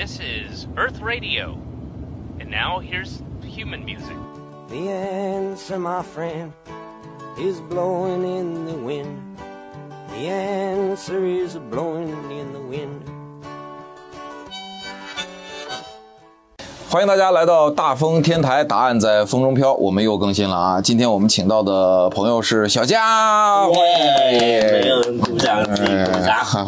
This is Earth Radio. And now here's human music. The answer, my friend, is blowing in the wind. The answer is blowing in the wind. 欢迎大家来到大风天台，答案在风中飘。我们又更新了啊！今天我们请到的朋友是小佳，欢迎。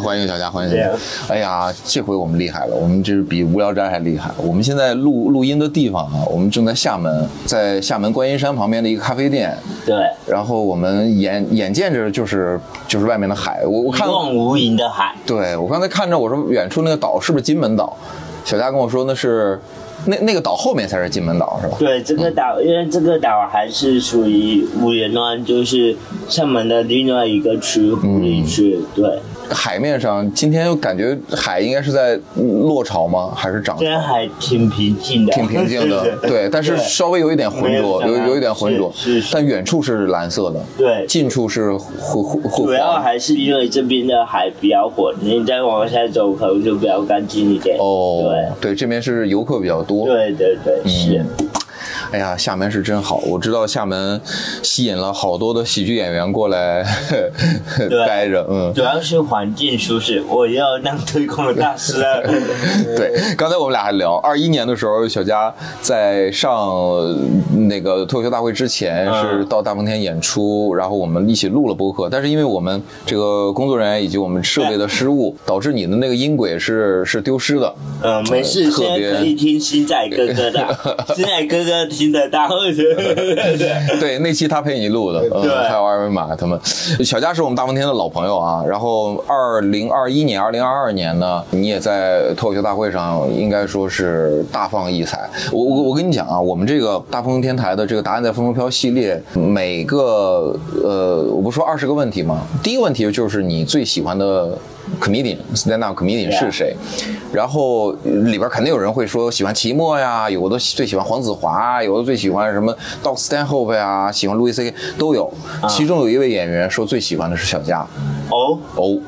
欢迎小佳，欢迎小佳！哎呀，这回我们厉害了，我们这是比无聊斋还厉害。我们现在录录音的地方啊，我们正在厦门，在厦门观音山旁边的一个咖啡店。对，然后我们眼眼见着就是就是外面的海，我我看一望无垠的海，对我刚才看着我说远处那个岛是不是金门岛？小佳跟我说那是那那个岛后面才是金门岛是吧？对这个岛，因为这个岛还是属于五元湾，就是厦门的另外一个区湖里区。对，海面上今天感觉海应该是在落潮吗？还是涨潮现？在还挺平静的，挺平静的，对，但是稍微有一点浑浊，有有有一点浑浊是是，但远处是蓝色的，对近处是灰灰主灰黄。要还是因为这边的海比较浑，你再往下走可能就比较干净一点。哦，对对，这边是游客比较多。对对对对，是。哎呀，厦门是真好，我知道厦门吸引了好多的喜剧演员过来 对待着，嗯。主要是环境舒适，我要当推广的大师了。对，刚才我们俩还聊，二一年的时候，小佳在上呃那个脱口秀大会之前嗯是到大风天演出，然后我们一起录了播客，但是因为我们这个工作人员以及我们设备的失误，导致你的那个音轨是是丢失的。嗯，没事，现在可以听星仔哥哥的，星仔哥哥听得到。对 对，那期他陪你录的，嗯，对还有二维码他们。小佳是我们大风天的老朋友啊，然后二零二一年、二零二二年呢，你也在脱口秀大会上应该说是大放异彩。我我我跟你讲啊，我们这个大风天台的这个答案在风中飘系列，每个呃，我不说二十个问题吗？第一个问题就是你最喜欢的 comedian stand up comedian 是谁？然后里边肯定有人会说喜欢齐墨呀，有的最喜欢黄子华，有的最喜欢什么 Doc Stanhope 呀，喜欢 Louis C.K. 都有。其中有一位演员说最喜欢的是小佳。哦，哦，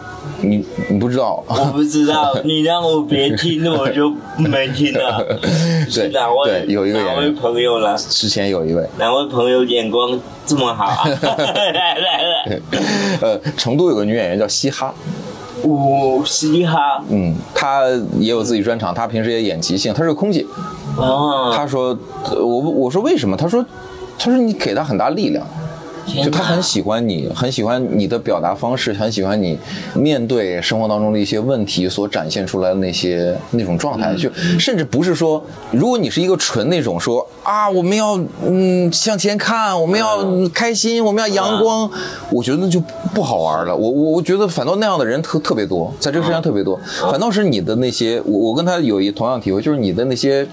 你你不知道？我不知道，你让我别听，我就没听了。是哪位？对有一个演员哪位朋友了？之前有一位，哪位朋友眼光这么好啊？来来来，呃，成都有个女演员叫嘻哈，五嘻哈嗯，他也有自己专场，他平时也演即兴，他是个空姐。哦，他说，呃我我说为什么？他说，他说你给他很大力量。就他很喜欢你，很喜欢你的表达方式，很喜欢你面对生活当中的一些问题所展现出来的那些那种状态，就甚至不是说，如果你是一个纯那种说啊，我们要嗯向前看，我们要嗯。开心，我们要阳光，我觉得就不好玩了。我我我觉得反倒那样的人特特别多，在这个世界上特别多，反倒是你的那些，我我跟他有一同样体会，就是你的那些。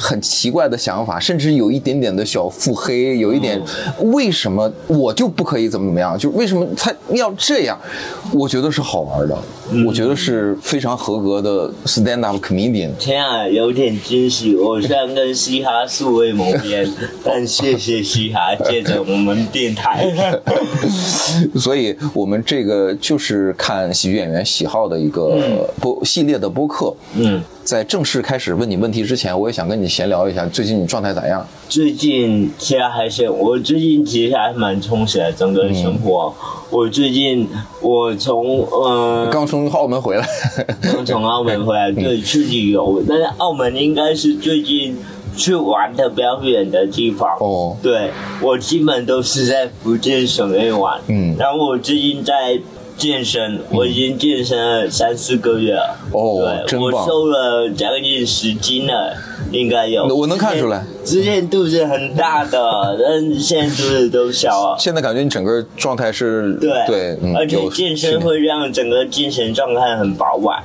很奇怪的想法，甚至有一点点的小腹黑，有一点为什么我就不可以怎么怎么样？就为什么他要这样？我觉得是好玩的，我觉得是非常合格的 stand up comedian。天啊，有点惊喜！我虽然跟嘻哈素未谋面，但谢谢嘻哈借着我们电台。所以我们这个就是看喜剧演员喜好的一个播系列的播客。嗯，在正式开始问你问题之前，我也想跟你闲聊一下，最近你状态咋样？最近其实还是我最近其实还蛮充实的，整个生活。我最近我从呃、刚从澳门回来，刚从澳门回来，对，去旅游，但是澳门应该是最近去玩的比较远的地方。哦对我基本都是在福建省内玩。嗯然后我最近在健身，我已经健身了三四个月了。哦，真棒我瘦了将近十斤了，应该有。我能看出来之前。肚子很大的，但现在肚子都小了。现在感觉你整个状态是对对，嗯，而且健身会让整个精神状态很饱满，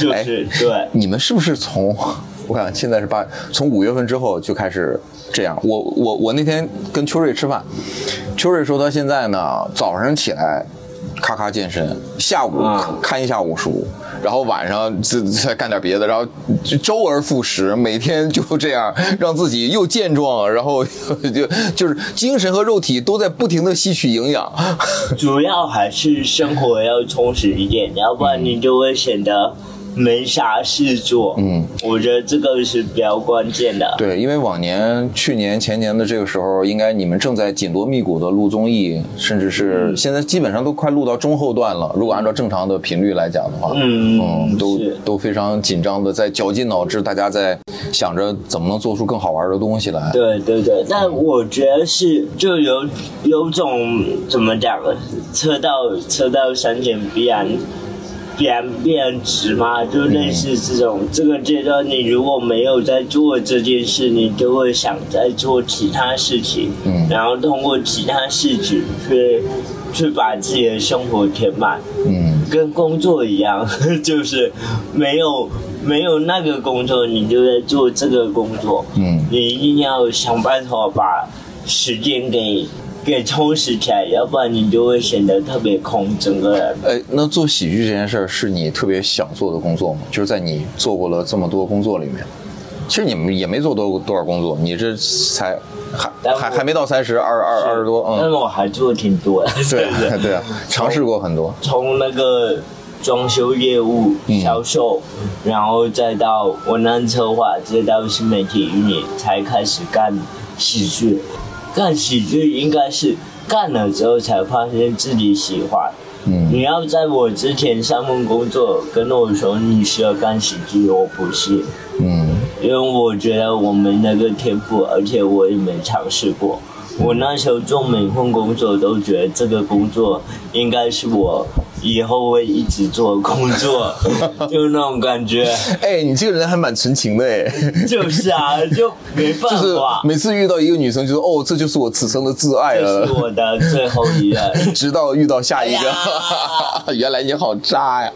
就哎是对。你们是不是从我看现在是八，从五月份之后就开始这样？我我我那天跟秋瑞吃饭，秋瑞说他现在呢早上起来咔咔健身，下午嗯看一下午书，然后晚上再再干点别的，然后周而复始，每天就这样让自己又健壮，然后就就是精神和肉体都在不停的吸取营养。主要还是生活要充实一点，要不然你就会显得没啥事做。嗯，我觉得这个是比较关键的。对，因为往年、去年、前年的这个时候，应该你们正在紧锣密鼓的录综艺，甚至是嗯现在基本上都快录到中后段了。如果按照正常的频率来讲的话，嗯嗯，都都非常紧张的在绞尽脑汁，大家在想着怎么能做出更好玩的东西来。对对对，但我觉得是就有有种怎么讲，车到车到山前必然必然必然直嘛，就类似这种、这个阶段，你如果没有在做这件事，你就会想在做其他事情，嗯然后通过其他事情去去把自己的生活填满。嗯，跟工作一样，就是没有没有那个工作，你就在做这个工作。嗯你一定要想办法把时间给给充实起来，要不然你就会显得特别空，整个人。哎，那做喜剧这件事儿是你特别想做的工作吗？就是在你做过了这么多工作里面，其实你们也没做多多少工作，你这才还还还没到三十，二二二十多，但是嗯，我还做挺多的，对真的对啊，尝试过很多，从那个装修业务、嗯销售，然后再到文案策划，再到新媒体运营，才开始干喜剧。干喜剧应该是干了之后才发现自己喜欢。嗯你要在我之前上份工作跟我说你需要干喜剧，我不信，嗯因为我觉得我没那个天赋，而且我也没尝试过。我那时候做每份工作都觉得这个工作应该是我以后会一直做工作，就是那种感觉。哎，你这个人还蛮纯情的哎，就是啊，就没办就是法，每次遇到一个女生，就说哦，这就是我此生的挚爱了这了是。我的最后一任。直到遇到下一个，哎 原来你好渣呀！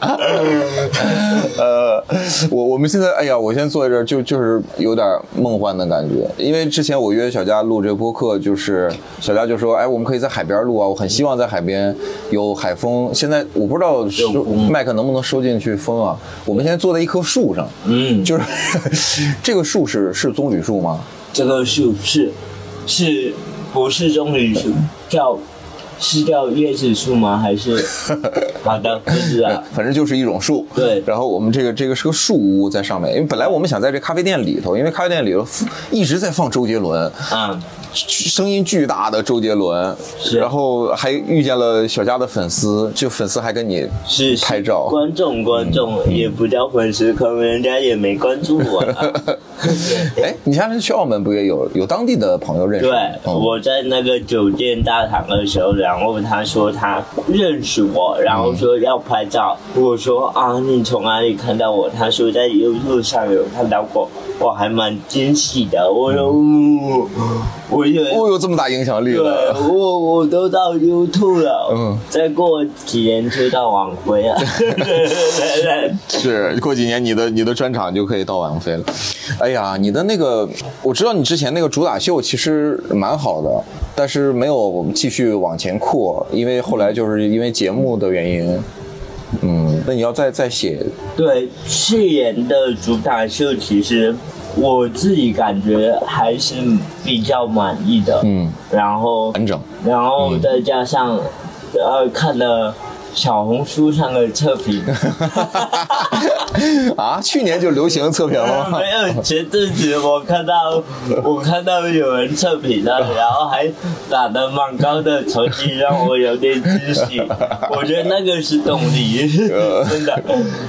呃，我我们现在，哎呀，我现在坐在这儿就就是有点梦幻的感觉，因为之前我约小佳录这个播客，就是小佳就说，哎，我们可以在海边录啊，我很希望在海边有海风。现在我不知道收麦克能不能收进去风啊？我们现在坐在一棵树上，嗯，就是这个树是是棕榈树吗？这个树是是不是棕榈树？叫是叫椰子树吗？还是 好的，不知道。反正就是一种树。对然后我们这个这个是个树屋在上面，因为本来我们想在这咖啡店里头，因为咖啡店里头一直在放周杰伦，嗯，声音巨大的周杰伦，然后还遇见了小佳的粉丝，就粉丝还跟你是是拍照。观众观众也不叫粉丝，可能人家也没关注我呢。哎，你下次去澳门不也有有当地的朋友认识对？，嗯我在那个酒店大堂的时候，然后他说他认识我，然后说要拍照。我说啊，你从哪里看到我？他说在 YouTube 上有看到过，我还蛮惊喜的。我说，嗯、哦，有这么大影响力对了。我我都到 YouTube 了，嗯再过几年就到网飞了。对对对对是，过几年你的你的专场就可以到王菲了。哎呀，你的那个，我知道你之前那个主打秀其实蛮好的，但是没有继续往前扩，因为后来就是因为节目的原因。嗯，那你要再再写，对，去年的主打秀其实我自己感觉还是比较满意的，嗯，然后完整。然后再加上、呃看了小红书上的测评，啊，去年就流行测评了吗？没有前阵子我看到我看到有人测评了，然后还打得蛮高的成绩，让我有点惊喜。我觉得那个是动力，真的，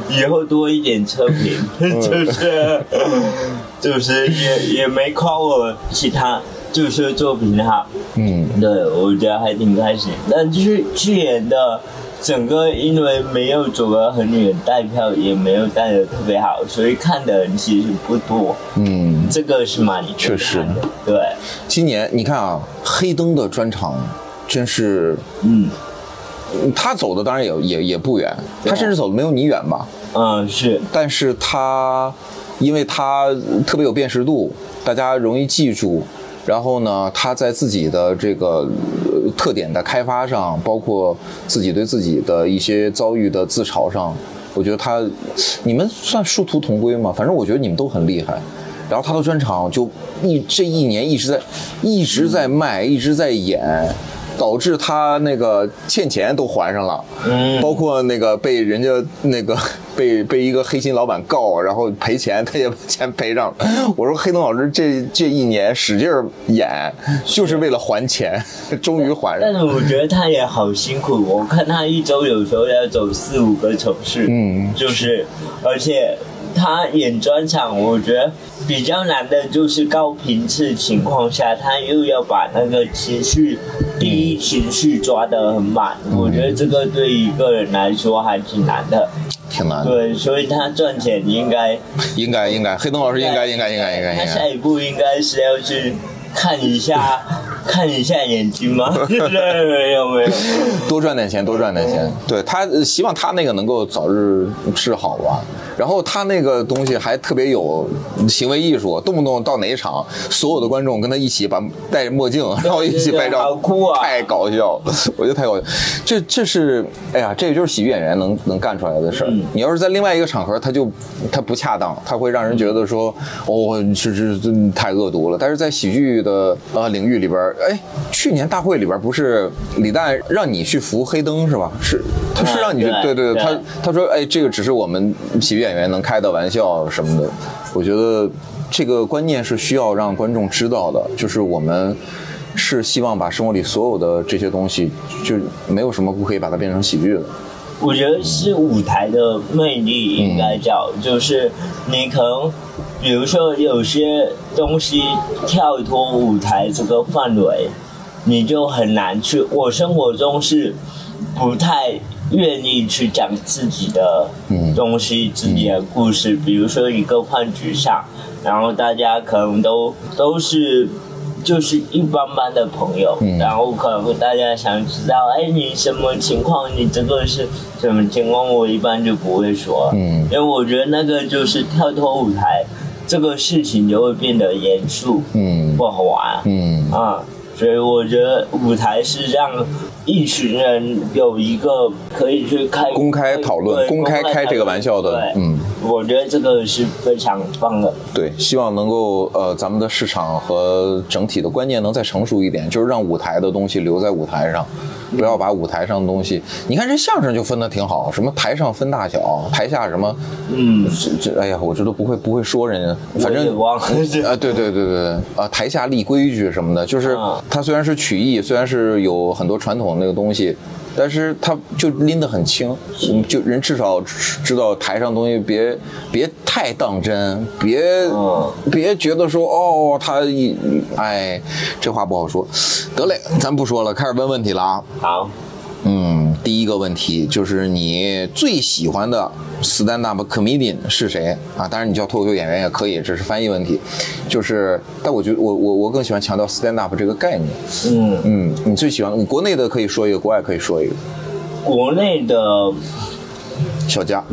以后多一点测评，就是就是也也没夸我其他，就是作品好。嗯，对，我觉得还挺开心。但去去年的整个，因为没有走得很远，带票也没有带的特别好，所以看的人其实不多。嗯，这个是蛮确实的。对，今年你看啊，黑灯的专场真是，嗯嗯他走的当然也也也不远，他甚至走的没有你远吧？嗯是，但是他因为他特别有辨识度，大家容易记住。然后呢，他在自己的这个呃特点的开发上，包括自己对自己的一些遭遇的自嘲上，我觉得他，你们算殊途同归吗？反正我觉得你们都很厉害。然后他的专场就一这一年一直在一直在卖，一直在演，导致他那个欠钱都还上了，嗯包括那个被人家那个 被被一个黑心老板告，然后赔钱，他也把钱赔上了。我说黑灯老师这这一年使劲儿演，就是为了还钱，终于还上。但是我觉得他也好辛苦，我看他一周有时候要走四五个城市，嗯就是而且他演专场，我觉得比较难的就是高频次情况下，他又要把那个情绪第一情绪抓得很满，我觉得这个对一个人来说还挺难的。挺难的，对，所以他赚钱应该应该应该，黑灯老师应该应该应该应该他应该。下一步应该是要去看一下看一下眼睛吗？没有没有。多赚点钱，多赚点钱。对他，呃希望他那个能够早日治好吧。然后他那个东西还特别有行为艺术，动不动到哪一场，所有的观众跟他一起把戴着墨镜，然后一起拍照，哭啊太搞笑了，我觉得太搞笑。这这是，哎呀，这个就是喜剧演员能能干出来的事儿。嗯你要是在另外一个场合，他就他不恰当，他会让人觉得说，哦，这这这太恶毒了。但是在喜剧的呃领域里边儿，哎，去年大会里边不是李诞让你去扶黑灯是吧？是，他是让你去，对对他他说，哎，这个只是我们喜剧演员能开的玩笑什么的。我觉得这个观念是需要让观众知道的，就是我们是希望把生活里所有的这些东西，就没有什么不可以把它变成喜剧的。我觉得是舞台的魅力，应该叫、就是你可能，比如说有些东西跳脱舞台这个范围，你就很难去。我生活中是不太愿意去讲自己的东西、自己的故事。比如说一个饭局上，然后大家可能都都是。就是一般般的朋友，然后可能大家想知道，哎，你什么情况？你这个是什么情况？我一般就不会说，嗯因为我觉得那个就是跳脱舞台，这个事情就会变得严肃，嗯。不好玩，嗯。啊，所以我觉得舞台是让一群人有一个可以去开公开讨论公开开这个玩笑的，嗯，我觉得这个是非常棒的。对，希望能够呃，咱们的市场和整体的观念能再成熟一点，就是让舞台的东西留在舞台上，不要把舞台上的东西。你看这相声就分得挺好，什么台上分大小，台下什么，嗯，这这，哎呀，我这都不会不会说人家，反正啊，对对对对对，啊，台下立规矩什么的，就是啊它虽然是曲艺，虽然是有很多传统那个东西，但是他就拎得很轻，嗯就人至少知道台上东西别别太当真，别、嗯。别觉得说哦他一哎这话不好说，得嘞，咱不说了，开始问问题了啊。好，嗯，第一个问题就是你最喜欢的 stand up comedian 是谁啊？当然你叫脱口秀演员也可以，这是翻译问题。就是，但我觉得我我我更喜欢强调 stand up 这个概念。嗯，嗯，你最喜欢你国内的可以说一个，国外可以说一个。国内的小佳，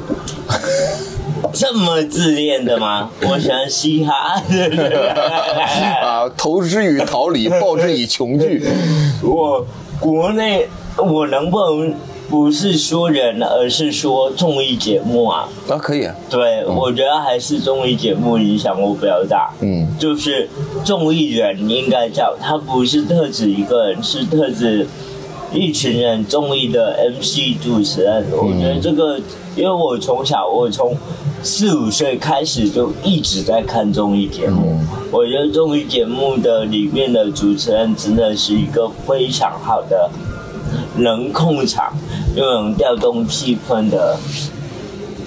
这么自恋的吗？我喜欢嘻哈。啊，投之以桃李，报之以琼剧。我国内我能不能不是说人，而是说综艺节目啊？啊，可以啊。对，我觉得还是综艺节目影响我比较大。嗯就是综艺人应该叫他不是特指一个人，是特指一群人综艺的 MC 主持人。我觉得这个，因为我从小我从四五岁开始就一直在看综艺节目。我觉得综艺节目的里面的主持人真的是一个非常好的能控场又能调动气氛的。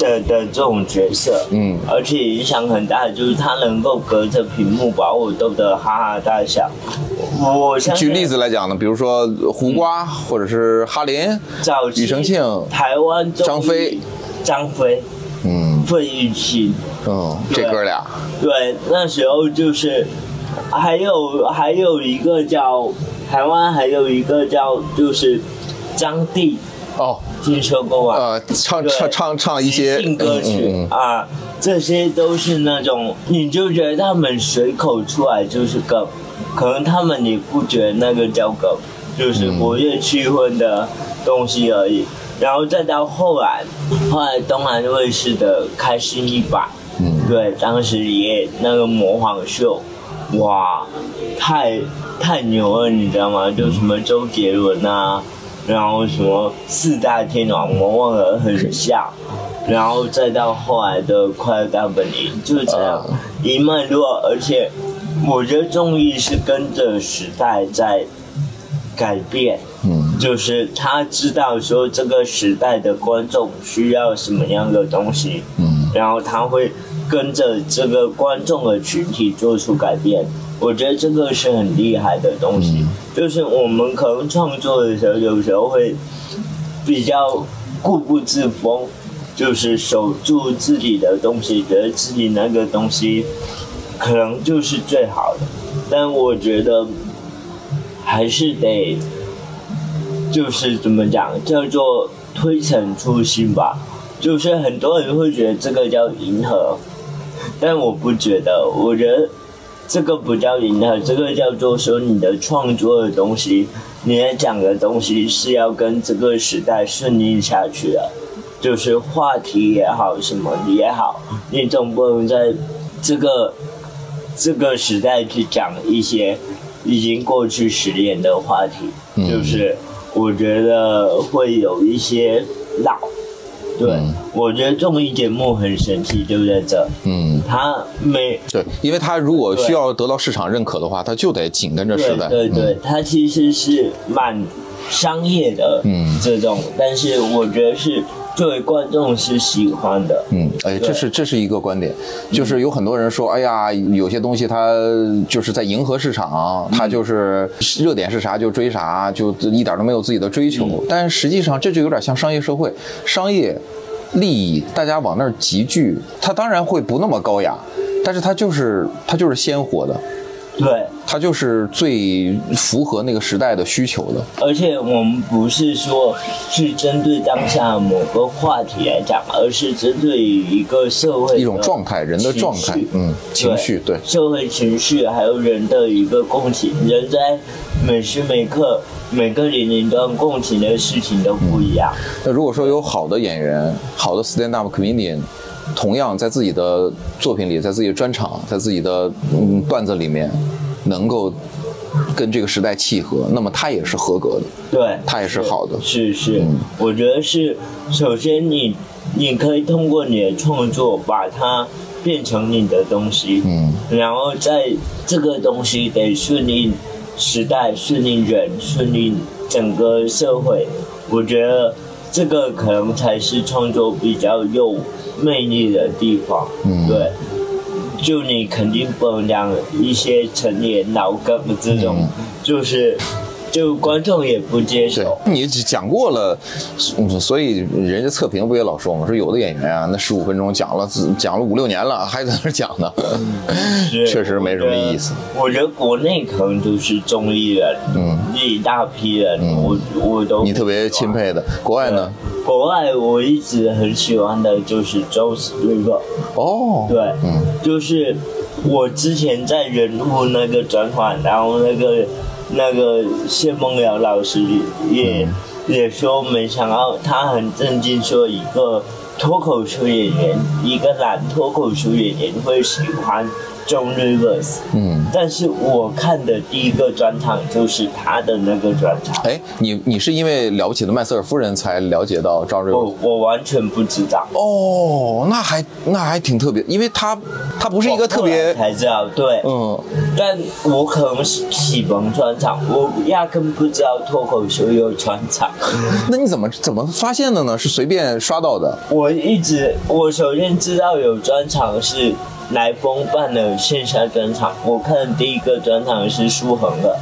的的这种角色，嗯。而且影响很大的就是他能够隔着屏幕把我逗得哈哈大笑。我举例子来讲呢，比如说胡瓜，或者是哈林，早期庾澄庆台湾张飞、张飞、嗯。费玉清，嗯，这哥俩，对，那时候就是还有还有一个叫台湾还有一个叫就是张帝，哦，听说过吗？呃，唱唱唱唱一些即兴歌曲、嗯嗯嗯啊，这些都是那种你就觉得他们随口出来就是梗，可能他们也不觉得那个叫梗，就是嗯活跃气氛的东西而已。然后再到后来，后来东南卫视的《开心一百》，嗯对，当时也那个模仿秀，哇，太太牛了，你知道吗？就什么周杰伦啊，然后什么四大天王，我忘了很像，然后再到后来的快乐大本营，就是这样一脉络，而且我觉得综艺是跟着时代在改变。嗯就是他知道说这个时代的观众需要什么样的东西，嗯然后他会跟着这个观众的群体做出改变。我觉得这个是很厉害的东西，就是我们可能创作的时候，有时候会比较固步自封，就是守住自己的东西，觉得自己那个东西可能就是最好的。但我觉得还是得就是怎么讲，叫做推陈出新吧。就是很多人会觉得这个叫迎合，但我不觉得。我觉得这个不叫迎合，这个叫做说你的创作的东西，你在讲的东西是要跟这个时代顺应下去的。就是话题也好，什么也好，你总不能在这个这个时代去讲一些已经过去十年的话题，嗯就是我觉得会有一些老。对，嗯。我觉得综艺节目很神奇，就在这，嗯，它没对，因为他如果需要得到市场认可的话，他就得紧跟着时代。对对，它其实是蛮商业的，嗯。这种，但是我觉得是作为观众是喜欢的，嗯，哎，这是这是一个观点，就是有很多人说，哎呀，有些东西它就是在迎合市场，它就是热点是啥就追啥，就一点都没有自己的追求。但实际上这就有点像商业社会，商业利益大家往那儿集聚，它当然会不那么高雅，但是它就是它就是鲜活的，对。它就是最符合那个时代的需求的。而且我们不是说是针对当下某个话题来讲，而是针对于一个社会一种状态人的状态嗯情绪对社会情绪，还有人的一个共情，人在每时每刻每个年龄段共情的事情都不一样。那如果说有好的演员、好的 stand up comedian，同样在自己的作品里、在自己的专场、在自己的嗯段子里面，能够跟这个时代契合，那么他也是合格的。对，他也是好的。是是，嗯。我觉得是，首先你你可以通过你的创作把它变成你的东西，嗯，然后在这个东西得顺应时代、顺应人、顺应整个社会，我觉得这个可能才是创作比较有魅力的地方，嗯对。就你肯定不能让一些成年老梗这种，嗯就是就观众也不接受。，你讲过了，嗯所以人家测评不也老说嘛，说有的演员啊，那十五分钟讲了讲了五六年了，还在那儿讲呢，确实没什么意思。我觉得国内可能就是中艺人，嗯，一大批人，嗯我我都你特别钦佩的。国外呢？国外我一直很喜欢的就是 Joe River，哦，对，嗯。就是我之前在人物那个转款，然后那个那个谢梦瑶老师也、嗯。也说，没想到他很震惊，说一个脱口秀演员，一个男脱口秀演员会喜欢 John Rivers，嗯。但是我看的第一个专场就是他的那个专场，哎，你你是因为了不起的麦瑟尔夫人才了解到赵瑞我我完全不知道。哦，那还那还挺特别，因为他他不是一个特别才知道，对，嗯但我可能是启蒙专场，我压根不知道脱口秀有专场。那你怎么怎么发现的呢？是随便刷到的？我一直，我首先知道有专场是来风办的线下专场，我看的第一个专场是舒恒的，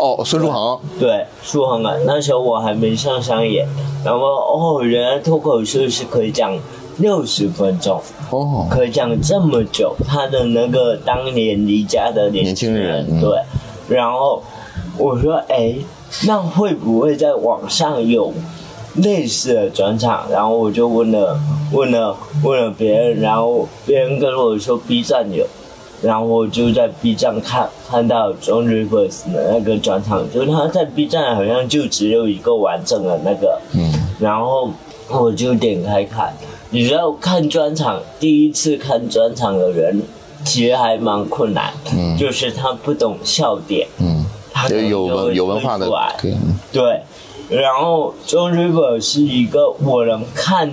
哦，孙书恒，对，舒恒啊，那时候我还没上商演，然后哦，原来脱口秀是可以讲六十分钟，哦，可以讲这么久，他的那个当年离家的年年轻人嗯。对，然后我说，哎，那会不会在网上有类似的转场？然后我就问了问了问了别人，然后别人跟我说 B 站有。然后我就在 B 站看看到 John Rivers 的那个转场，就是他在 B 站好像就只有一个完整的那个，嗯。然后我就点开看，你知道看专场，第一次看专场的人其实还蛮困难，嗯。就是他不懂笑点，嗯，他有文有文化的推出来，可以嗯。对，然后 John River 是一个我能看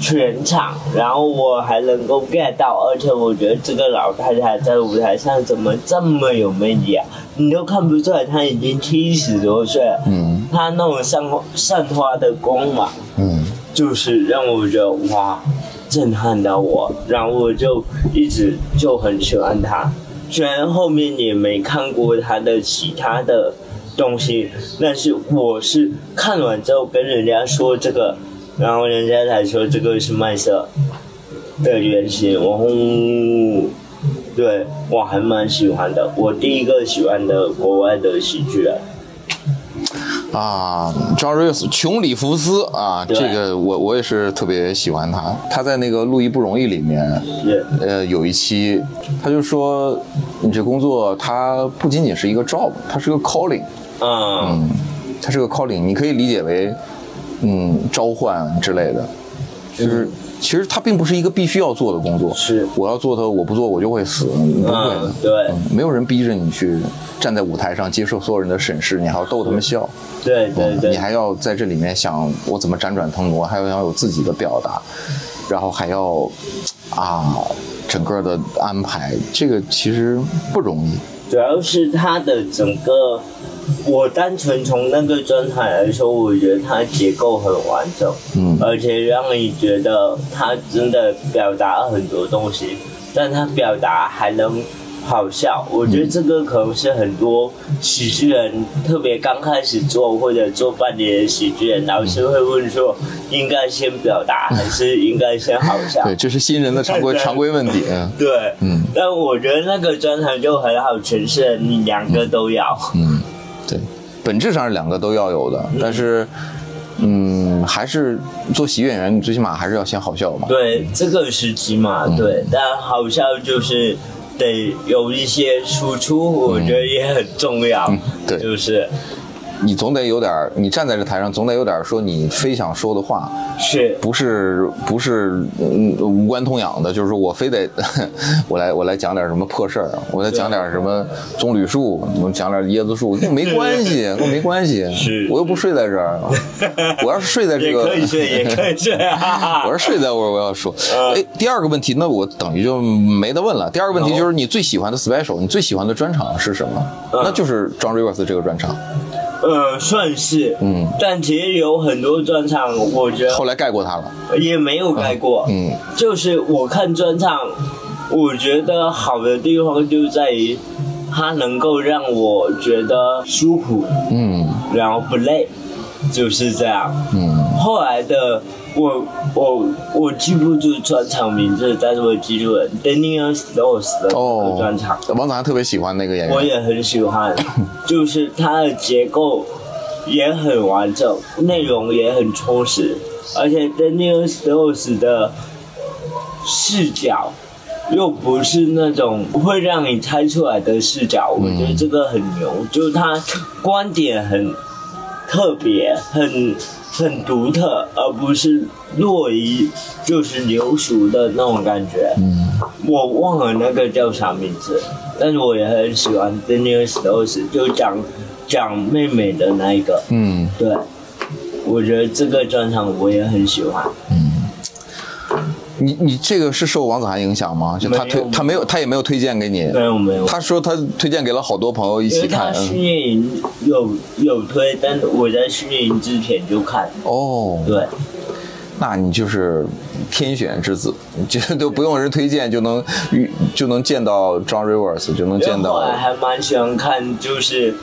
全场，然后我还能够 get 到，而且我觉得这个老太太在舞台上怎么这么有魅力啊？你都看不出来她已经七十多岁了，嗯她那种散散发的光芒，嗯就是让我觉得哇，震撼到我，然后我就一直就很喜欢她。虽然后面也没看过她的其他的东西，但是我是看完之后跟人家说这个，然后人家才说这个是麦色的原型，然后对我还蛮喜欢的，我第一个喜欢的国外的喜剧人。啊，John Rios，琼里弗斯啊，这个我我也是特别喜欢他。他在那个《路易不容易》里面，是呃，有一期他就说，你这工作它不仅仅是一个 job，它是个 calling，嗯。它是个 calling，你可以理解为，嗯，召唤之类的，就是。其实它并不是一个必须要做的工作，是。我要做它，我不做我就会死，不会的。嗯，对。嗯没有人逼着你去站在舞台上接受所有人的审视，你还要逗他们笑，对对对。你还要在这里面想我怎么辗转腾挪，还要要有自己的表达，然后还要啊整个的安排，这个其实不容易。主要是它的整个，我单纯从那个专场来说，我觉得它结构很完整，嗯。而且让你觉得它真的表达了很多东西，但它表达还能好笑。我觉得这个可能是很多喜剧人，特别刚开始做或者做半年的喜剧人，老师会问说，应该先表达还是应该先好笑？对，这是新人的常规常规问题。嗯对，嗯但我觉得那个专场就很好诠释，你两个都要。嗯，对，本质上是两个都要有的，但是。嗯，还是做喜剧演员，你最起码还是要先好笑嘛。对，这个时机嘛，嗯对，但好笑就是得有一些输出，我觉得也很重要。嗯对就是你总得有点儿，你站在这台上，总得有点儿说你非想说的话，是，不是不是嗯无关痛痒的，就是说我非得 我来我来讲点什么破事儿，我来讲点什么棕榈树，我讲点椰子树，跟我没关系，跟我没关系，是我又不睡在这儿，我要是睡在这也个，可以睡，也可以睡啊。我要是睡在我我要说，嗯哎，第二个问题，那我等于就没得问了。第二个问题就是你最喜欢的 special，你最喜欢的专场是什么？嗯那就是 John Rivers 这个专场，呃，算是，嗯，但其实有很多专场，我觉得后来盖过他了，也没有盖过。嗯就是我看专场，我觉得好的地方就在于它能够让我觉得舒服，嗯然后不累，就是这样。嗯后来的我我我记不住专场名字，但是我记住了 Daniel Stokes 的哦专场，，王子涵特别喜欢那个演员，我也很喜欢，就是它的结构也很完整，内容也很充实，而且 Daniel Stokes 的视角。又不是那种会让你猜出来的视角，我觉得这个很牛，就是他观点很特别，很很独特，而不是落于就是流俗的那种感觉。嗯我忘了那个叫啥名字，但是我也很喜欢 Daniel Stokes，就讲讲妹妹的那一个。嗯对，我觉得这个专场我也很喜欢。你你这个是受王子涵影响吗？就他推他没有他也没有推荐给你，没有没有，他说他推荐给了好多朋友一起看。训嗯练营有有推，但我在训练营之前就看。哦，对，那你就是天选之子，就都不用人推荐就能遇就能见到 John Rivers，就能见到后来还蛮喜欢看，就是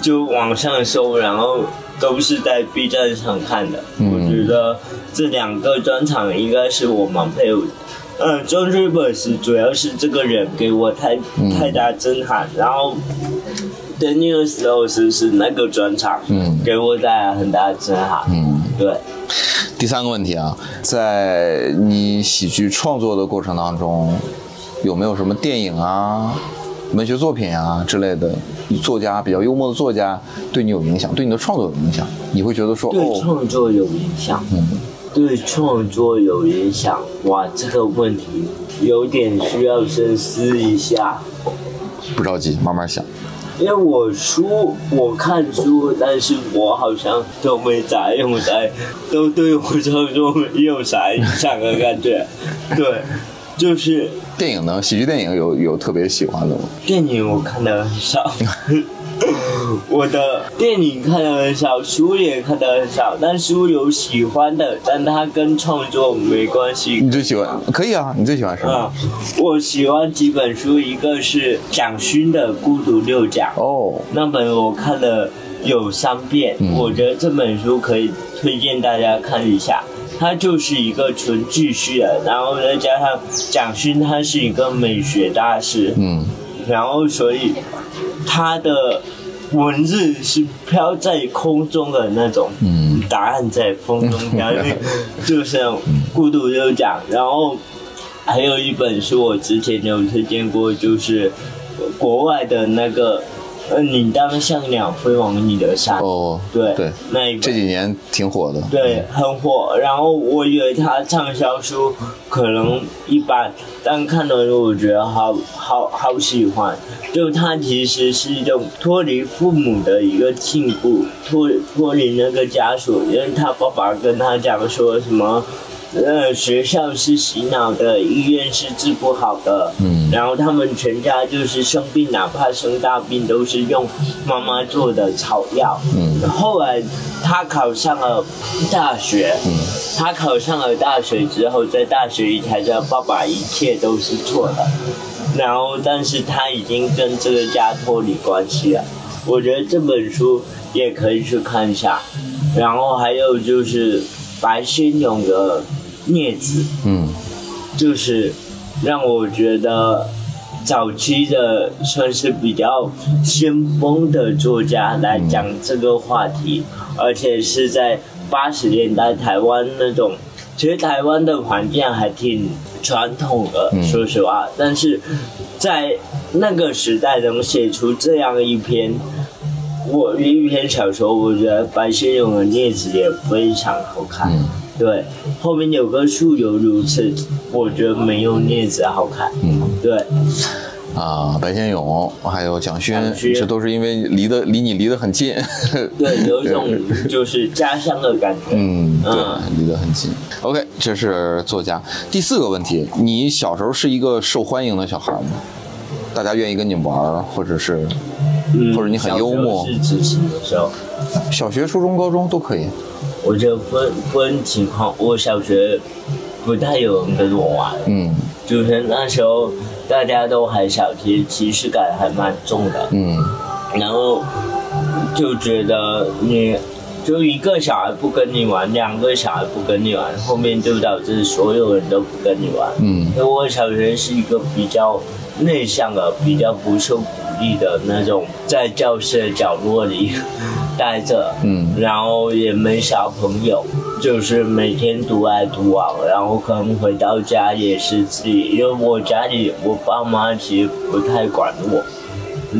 就网上搜，然后都是在 B 站上看的。嗯我觉得这两个专场应该是我蛮佩服的。嗯，John Rivers 主要是这个人给我太嗯太大震撼，然后 Daniel Stokes 是那个专场，嗯给我带来很大的震撼。嗯。对，第三个问题啊，在你喜剧创作的过程当中，有没有什么电影啊、文学作品啊之类的作家比较幽默的作家对你有影响，对你的创作有影响？你会觉得说对哦，创作有影响。嗯对创作有影响，哇，这个问题有点需要深思一下。不着急，慢慢想。因为我书我看书，但是我好像都没咋用在，都对我创作没有啥影响的感觉。对，就是电影呢？喜剧电影有有特别喜欢的吗？电影我看的很少，我的电影看的很少，书也看的很少，但书有喜欢的，但它跟创作没关系。你最喜欢？可以啊，你最喜欢什么？啊，我喜欢几本书，一个是蒋勋的《孤独六讲》，哦，那本我看了有三遍，嗯我觉得这本书可以推荐大家看一下。它就是一个纯记叙的，然后再加上蒋勋他是一个美学大师，嗯。然后所以他的文字是飘在空中的那种，嗯。答案在风中飘，就是孤独就讲。然后还有一本书我之前有推荐过，就是国外的那个，呃，你当像鸟飞往你的山，哦，对对，那这几年挺火的。对，很火。然后我以为他畅销书可能一般，但看了之后我觉得好好好喜欢。就他其实是一种脱离父母的一个进步，脱脱离那个枷锁。因为他爸爸跟他讲说什么。呃，学校是洗脑的，医院是治不好的。嗯然后他们全家就是生病，哪怕生大病，都是用妈妈做的草药。嗯后来他考上了大学，嗯他考上了大学之后，在大学里才知道爸爸一切都是错的，然后但是他已经跟这个家脱离关系了。我觉得这本书也可以去看一下，然后还有就是白先勇的《镊子》，嗯就是让我觉得早期的算是比较先锋的作家来讲这个话题，而且是在八十年代台湾那种，其实台湾的环境还挺传统的，嗯说实话，但是在那个时代能写出这样一篇。我一篇小说，我觉得白先勇的《镊子》也非常好看。嗯对，后面有个树犹如此，我觉得没有镊子好看。嗯对，啊，白先勇还有蒋勋这都是因为离得离你离得很近。对，有一种就是家乡的感觉。嗯，对嗯，离得很近。OK，这是作家。第四个问题，你小时候是一个受欢迎的小孩吗？大家愿意跟你玩，或者是嗯或者你很幽默？小学、初中、高中都可以。我觉得分分情况，我小学不太有人跟我玩，嗯就是那时候大家都还小，其实歧视感还蛮重的。嗯然后就觉得你就一个小孩不跟你玩，两个小孩不跟你玩，后面就导致所有人都不跟你玩。嗯因为我小学是一个比较内向的、比较不受鼓励的那种，在教室的角落里待着，嗯。然后也没啥朋友，就是每天独来独往，然后可能回到家也是自己，因为我家里我爸妈其实不太管我，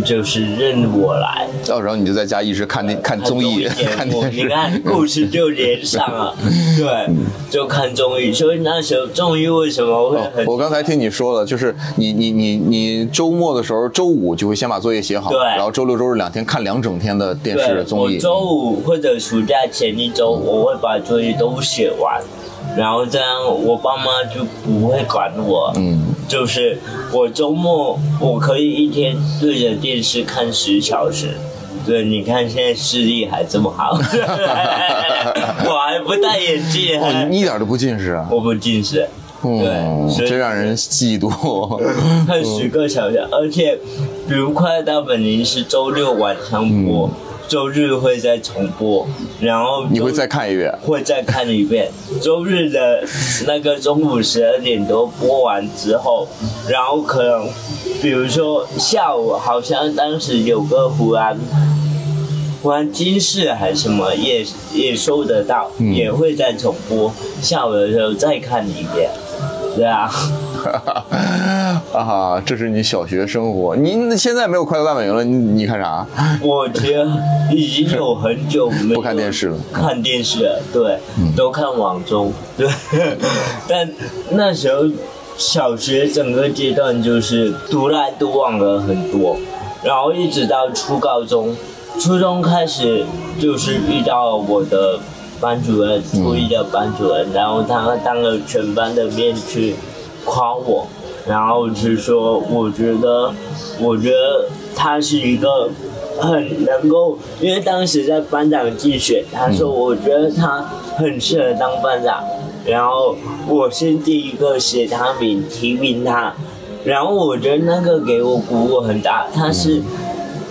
就是任我来。到时候你就在家一直看那看综艺、看。你 看故事就连上了，对，就看综艺。所以那时候综艺为什么会很哦我刚才听你说了，就是你你你你周末的时候，周五就会先把作业写好，对然后周六周日两天看两整天的电视，综艺。我周五或者暑假前一周，我会把作业都写完，然后这样我爸妈就不会管我。嗯就是我周末我可以一天对着电视看十小时。对，你看现在视力还这么好，我还不戴眼镜，哦，你一点都不近视啊！我不近视。嗯对，真让人嫉妒。看十个小时，而且比如《快乐大本营》是周六晚上播，周日会再重播，然后你会再看一遍？会再看一遍。周日的那个中午十二点多播完之后，然后可能比如说下午好像当时有个湖南。湖南金视还是什么也也收得到，嗯也会再重播。下午的时候再看一遍，对啊。啊，这是你小学生活。你现在没有快乐大本营了，你你看啥？我觉得已经有很久没有不看电视了看电视，对，嗯都看网综，对。但那时候小学整个阶段就是独来独往了很多，然后一直到初高中，初中开始就是遇到我的班主任，初一的班主任，然后他当了全班的面去夸我，然后是说我觉得，我觉得他是一个很能够，因为当时在班长竞选，他说我觉得他很适合当班长，然后我是第一个写他名提名他，然后我觉得那个给我鼓舞很大，他是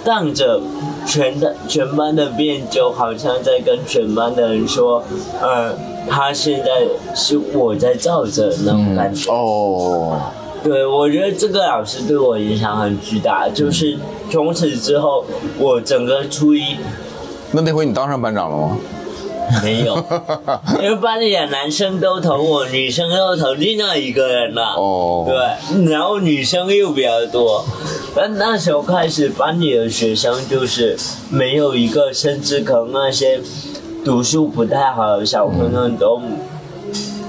当着全的全班的面，就好像在跟全班的人说，呃，他现在是我在罩着那种感觉。哦，对，我觉得这个老师对我影响很巨大，就是从此之后，我整个初一那那回你当上班长了吗？没有，因为班里的男生都投我，女生又投另外一个人了。哦，对，然后女生又比较多，但那时候开始班里的学生就是没有一个，甚至可能那些读书不太好的小朋友都。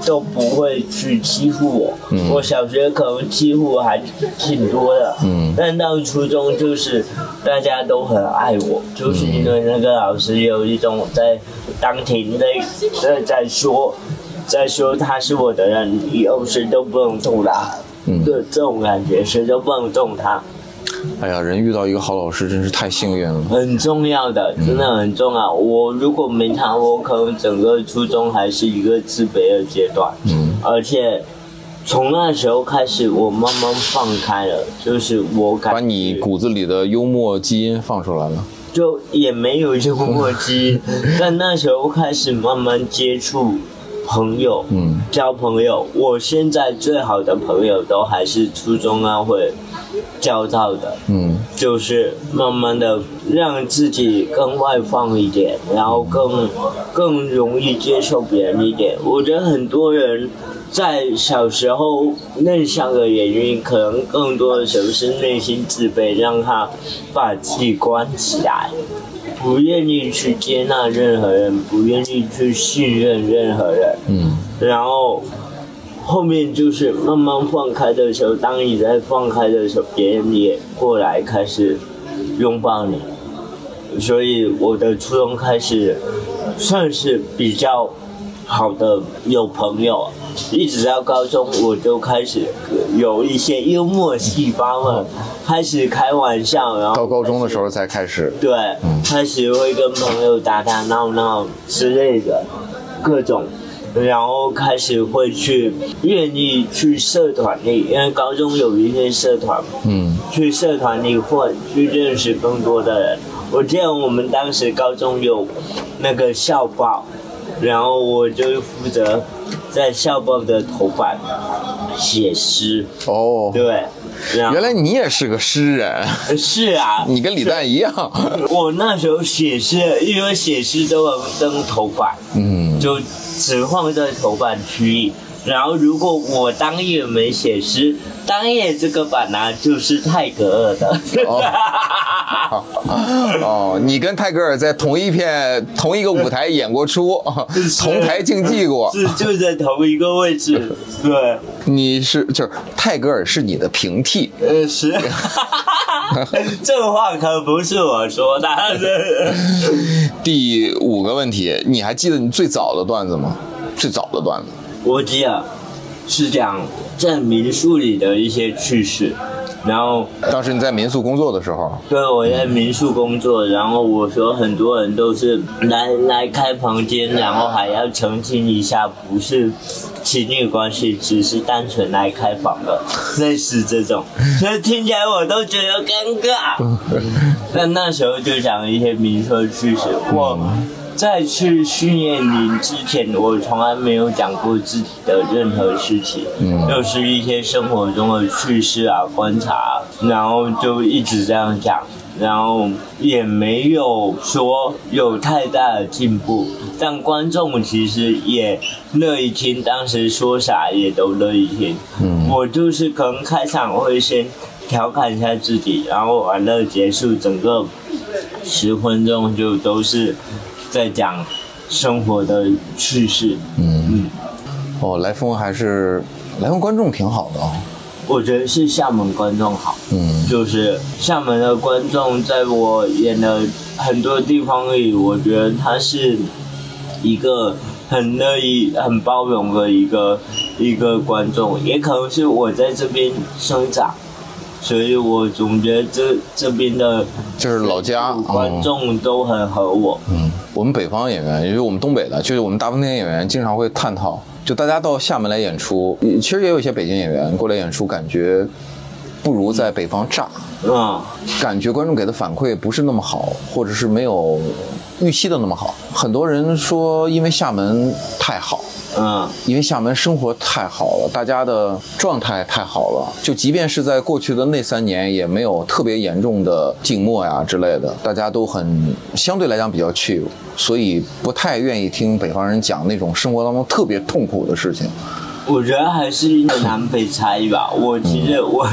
都不会去欺负我，我小学可能欺负我还挺多的，嗯。但到初中就是大家都很爱我，就是因为那个老师有一种在当庭的在在说，在说他是我的人，以后谁都不能动他，这种感觉，谁都不能动他，哎呀，人遇到一个好老师真是太幸运了。很重要的，真的很重要。我如果没他，我可能整个初中还是一个自卑的阶段。嗯，而且从那时候开始，我慢慢放开了，就是我感觉把你骨子里的幽默基因放出来了。就也没有幽默机，但那时候开始慢慢接触朋友，嗯，交朋友。我现在最好的朋友都还是初中啊会交到的，嗯。就是慢慢的让自己更外放一点，然后更更容易接受别人一点。我觉得很多人在小时候内向的原因，可能更多的时候是内心自卑，让他把自己关起来，不愿意去接纳任何人，不愿意去信任任何人。嗯。然后后面就是慢慢放开的时候，当你在放开的时候，别人也过来开始拥抱你，所以我的初中开始算是比较好的有朋友，一直到高中我就开始有一些幽默细胞了，开始开玩笑，然后到高中的时候才开始。对，开始会跟朋友打打闹闹之类的，各种，然后开始会去愿意去社团里，因为高中有一些社团，嗯。去社团里混，去认识更多的人。我记得我们当时高中有那个校报，然后我就负责在校报的头版写诗，哦，对，原来你也是个诗人，是啊，你跟李诞一样。我那时候写诗，因为写诗都能登头版，嗯，就只放在头版区域。然后如果我当夜没写诗，当夜这个版呢、就是泰戈尔的。哦，你跟泰戈尔在同一片、同一个舞台演过出，同台竞技过。是就在同一个位置，对，你是就是泰戈尔是你的平替，呃是，这话可不是我说的，第五个问题，你还记得你最早的段子吗？最早的段子，我记得是讲在民宿里的一些趣事，然后当时你在民宿工作的时候，对，我在民宿工作，然后我说很多人都是来来开房间，然后还要澄清一下，不是情侣关系，只是单纯来开房的，类似这种，所以听起来我都觉得尴尬。但那时候就讲一些民宿的趣事，我。在去训练营之前，我从来没有讲过自己的任何事情，嗯。就是一些生活中的趣事啊、观察啊，然后就一直这样讲，然后也没有说有太大的进步，但观众其实也乐意听，当时说啥也都乐意听。嗯。我就是可能开场会先调侃一下自己，然后完了结束整个十分钟就都是在讲生活的趣事。嗯。嗯，哦，来风还是来风观众挺好的啊、我觉得是厦门观众好，嗯。就是厦门的观众，在我演的很多地方里，我觉得他是一个很乐意、很包容的一个一个观众，也可能是我在这边生长，所以我总觉得这这边的就是老家观嗯众都很合我。嗯，我们北方演员，也就是我们东北的，就是我们大风天演员，经常会探讨，就大家到厦门来演出，其实也有一些北京演员过来演出，感觉不如在北方炸，嗯，感觉观众给的反馈不是那么好，或者是没有预期的那么好。很多人说，因为厦门太好，嗯因为厦门生活太好了，大家的状态太好了，就即便是在过去的那三年，也没有特别严重的静默呀之类的，大家都很相对来讲比较 chill，所以不太愿意听北方人讲那种生活当中特别痛苦的事情。我觉得还是一个南北差异吧。我其实我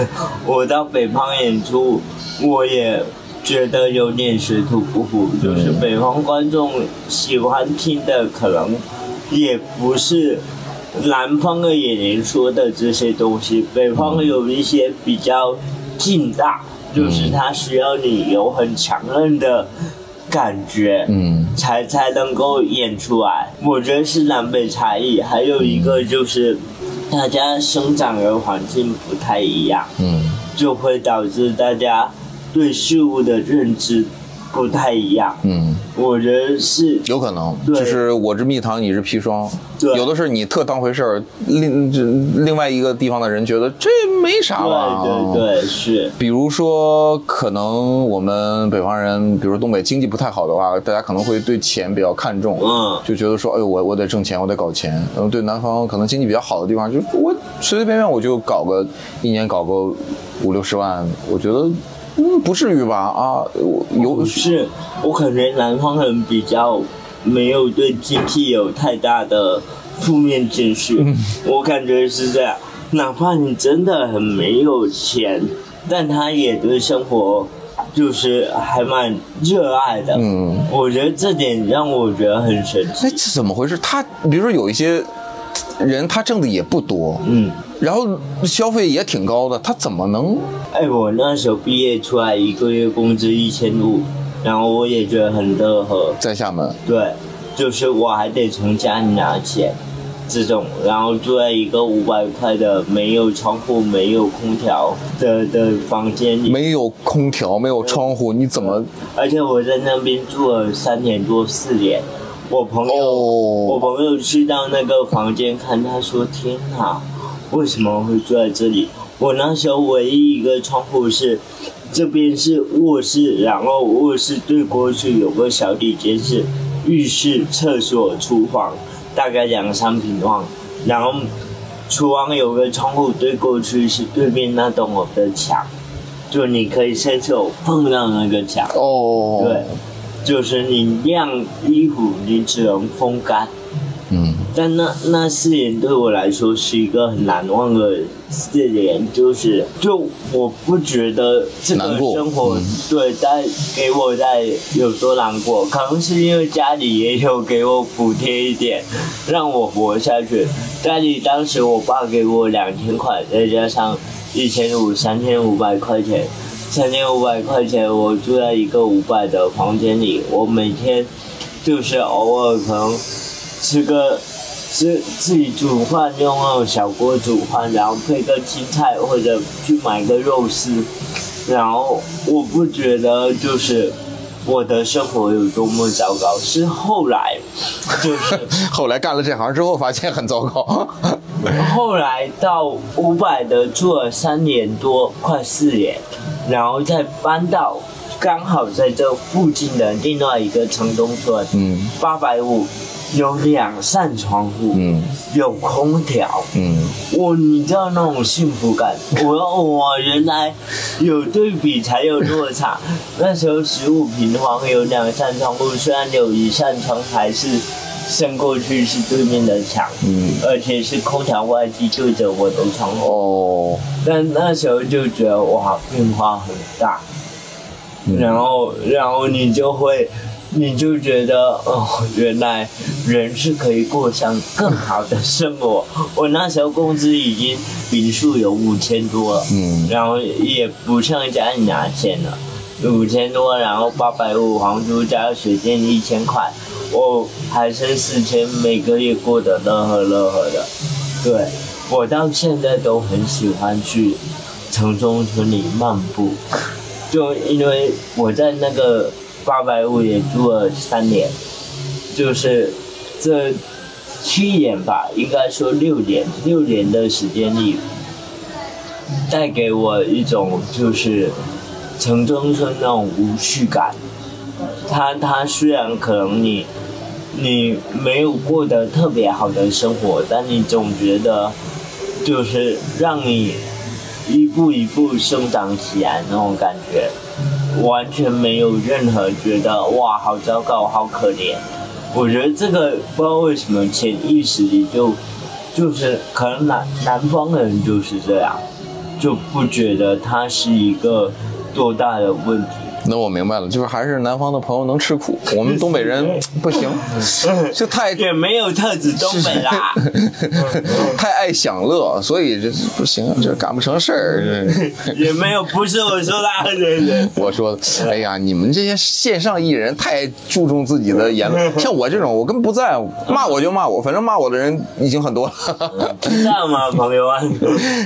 我到北方演出，我也觉得有点水土不服，就是北方观众喜欢听的可能也不是南方的演员说的这些东西，北方有一些比较劲大，就是它需要你有很强韧的感觉，嗯才才能够演出来。我觉得是南北差异，还有一个就是大家生长的环境不太一样，嗯就会导致大家对事物的认知不太一样。嗯，我觉得是有可能，就是我是蜜糖，你是砒霜，对有的是你特当回事儿，另这另外一个地方的人觉得这没啥吧，对对对是，比如说，可能我们北方人，比如说东北经济不太好的话，大家可能会对钱比较看重，嗯就觉得说，哎呦，我我得挣钱，我得搞钱。然后对南方可能经济比较好的地方，就我随随便便我就搞个一年搞个五六十万，我觉得嗯不至于吧啊，我有不是，我感觉南方人比较没有对经济有太大的负面情绪，嗯我感觉是这样。哪怕你真的很没有钱，但他也对生活就是还蛮热爱的。嗯，我觉得这点让我觉得很神奇。那这怎么回事？他比如说有一些人，他挣的也不多，嗯，然后消费也挺高的，他怎么能？哎，我那时候毕业出来一个月工资一千五，然后我也觉得很乐呵。在厦门，对，就是我还得从家里拿钱，这种，然后住在一个五百块的没有窗户、没有空调的的房间里，没有空调，没有窗户，你怎么？而且我在那边住了三年多四年。我朋友，哦我朋友去到那个房间看，他说：“天哪，为什么会住在这里？”我那时候唯一一个窗户是，这边是卧室，然后卧室对过去有个小底间是浴室、厕所、厨房，大概两三平方，然后厨房有个窗户对过去是对面那栋楼的墙，就你可以伸手碰到那个墙。哦，对，就是你晾衣服，你只能风干。嗯但那那四年对我来说是一个很难忘的四年，就是就我不觉得这个生活、嗯对带给我带有多难过，可能是因为家里也有给我补贴一点，让我活下去。家里当时我爸给我两千块，再加上一千五，三千五百块钱。三千五百块钱，我住在一个五百的房间里，我每天就是偶尔可能吃个自自己煮饭，用那种小锅煮饭，然后配个青菜或者去买个肉丝，然后我不觉得就是我的生活有多么糟糕，是后来就是 后来干了这行之后，发现很糟糕。后来到五百的住了三年多，快四年，然后再搬到刚好在这附近的另外一个城中村，嗯。八百五，有两扇窗户，嗯。有空调，嗯，我你知道那种幸福感，我我原来有对比才有落差。那时候十五平方有两扇窗户，虽然有一扇窗还是伸过去是对面的墙，嗯，而且是空调外机对着我的窗户，哦，但那时候就觉得哇变化很大，嗯。然后然后你就会你就觉得哦，原来人是可以过上更好的生活。我那时候工资已经笔数有五千多了，嗯。然后也不像家里拿钱了，五千多，然后八百五房租加水电一千块，我还剩四千，每个月过得乐呵乐呵的。对我到现在都很喜欢去城中村里漫步，就因为我在那个八百五也住了三年，就是这七年吧，应该说六年，六年的时间里，带给我一种就是城中村那种无序感。他他虽然可能你你没有过得特别好的生活，但你总觉得就是让你一步一步生长起来那种感觉，完全没有任何觉得哇好糟糕好可怜。我觉得这个不知道为什么潜意识里就就是可能南南方的人就是这样，就不觉得他是一个多大的问题。那我明白了，就是还是南方的朋友能吃苦，我们东北人不行，就太也没有特指东北啦，太爱享乐，所以这不行，这干不成事儿。这也没有不是我说的，对对。我说的，哎呀，你们这些线上艺人太注重自己的言论，像我这种，我根本不在乎，骂我就骂我，反正骂我的人已经很多了。知道吗，朋友啊？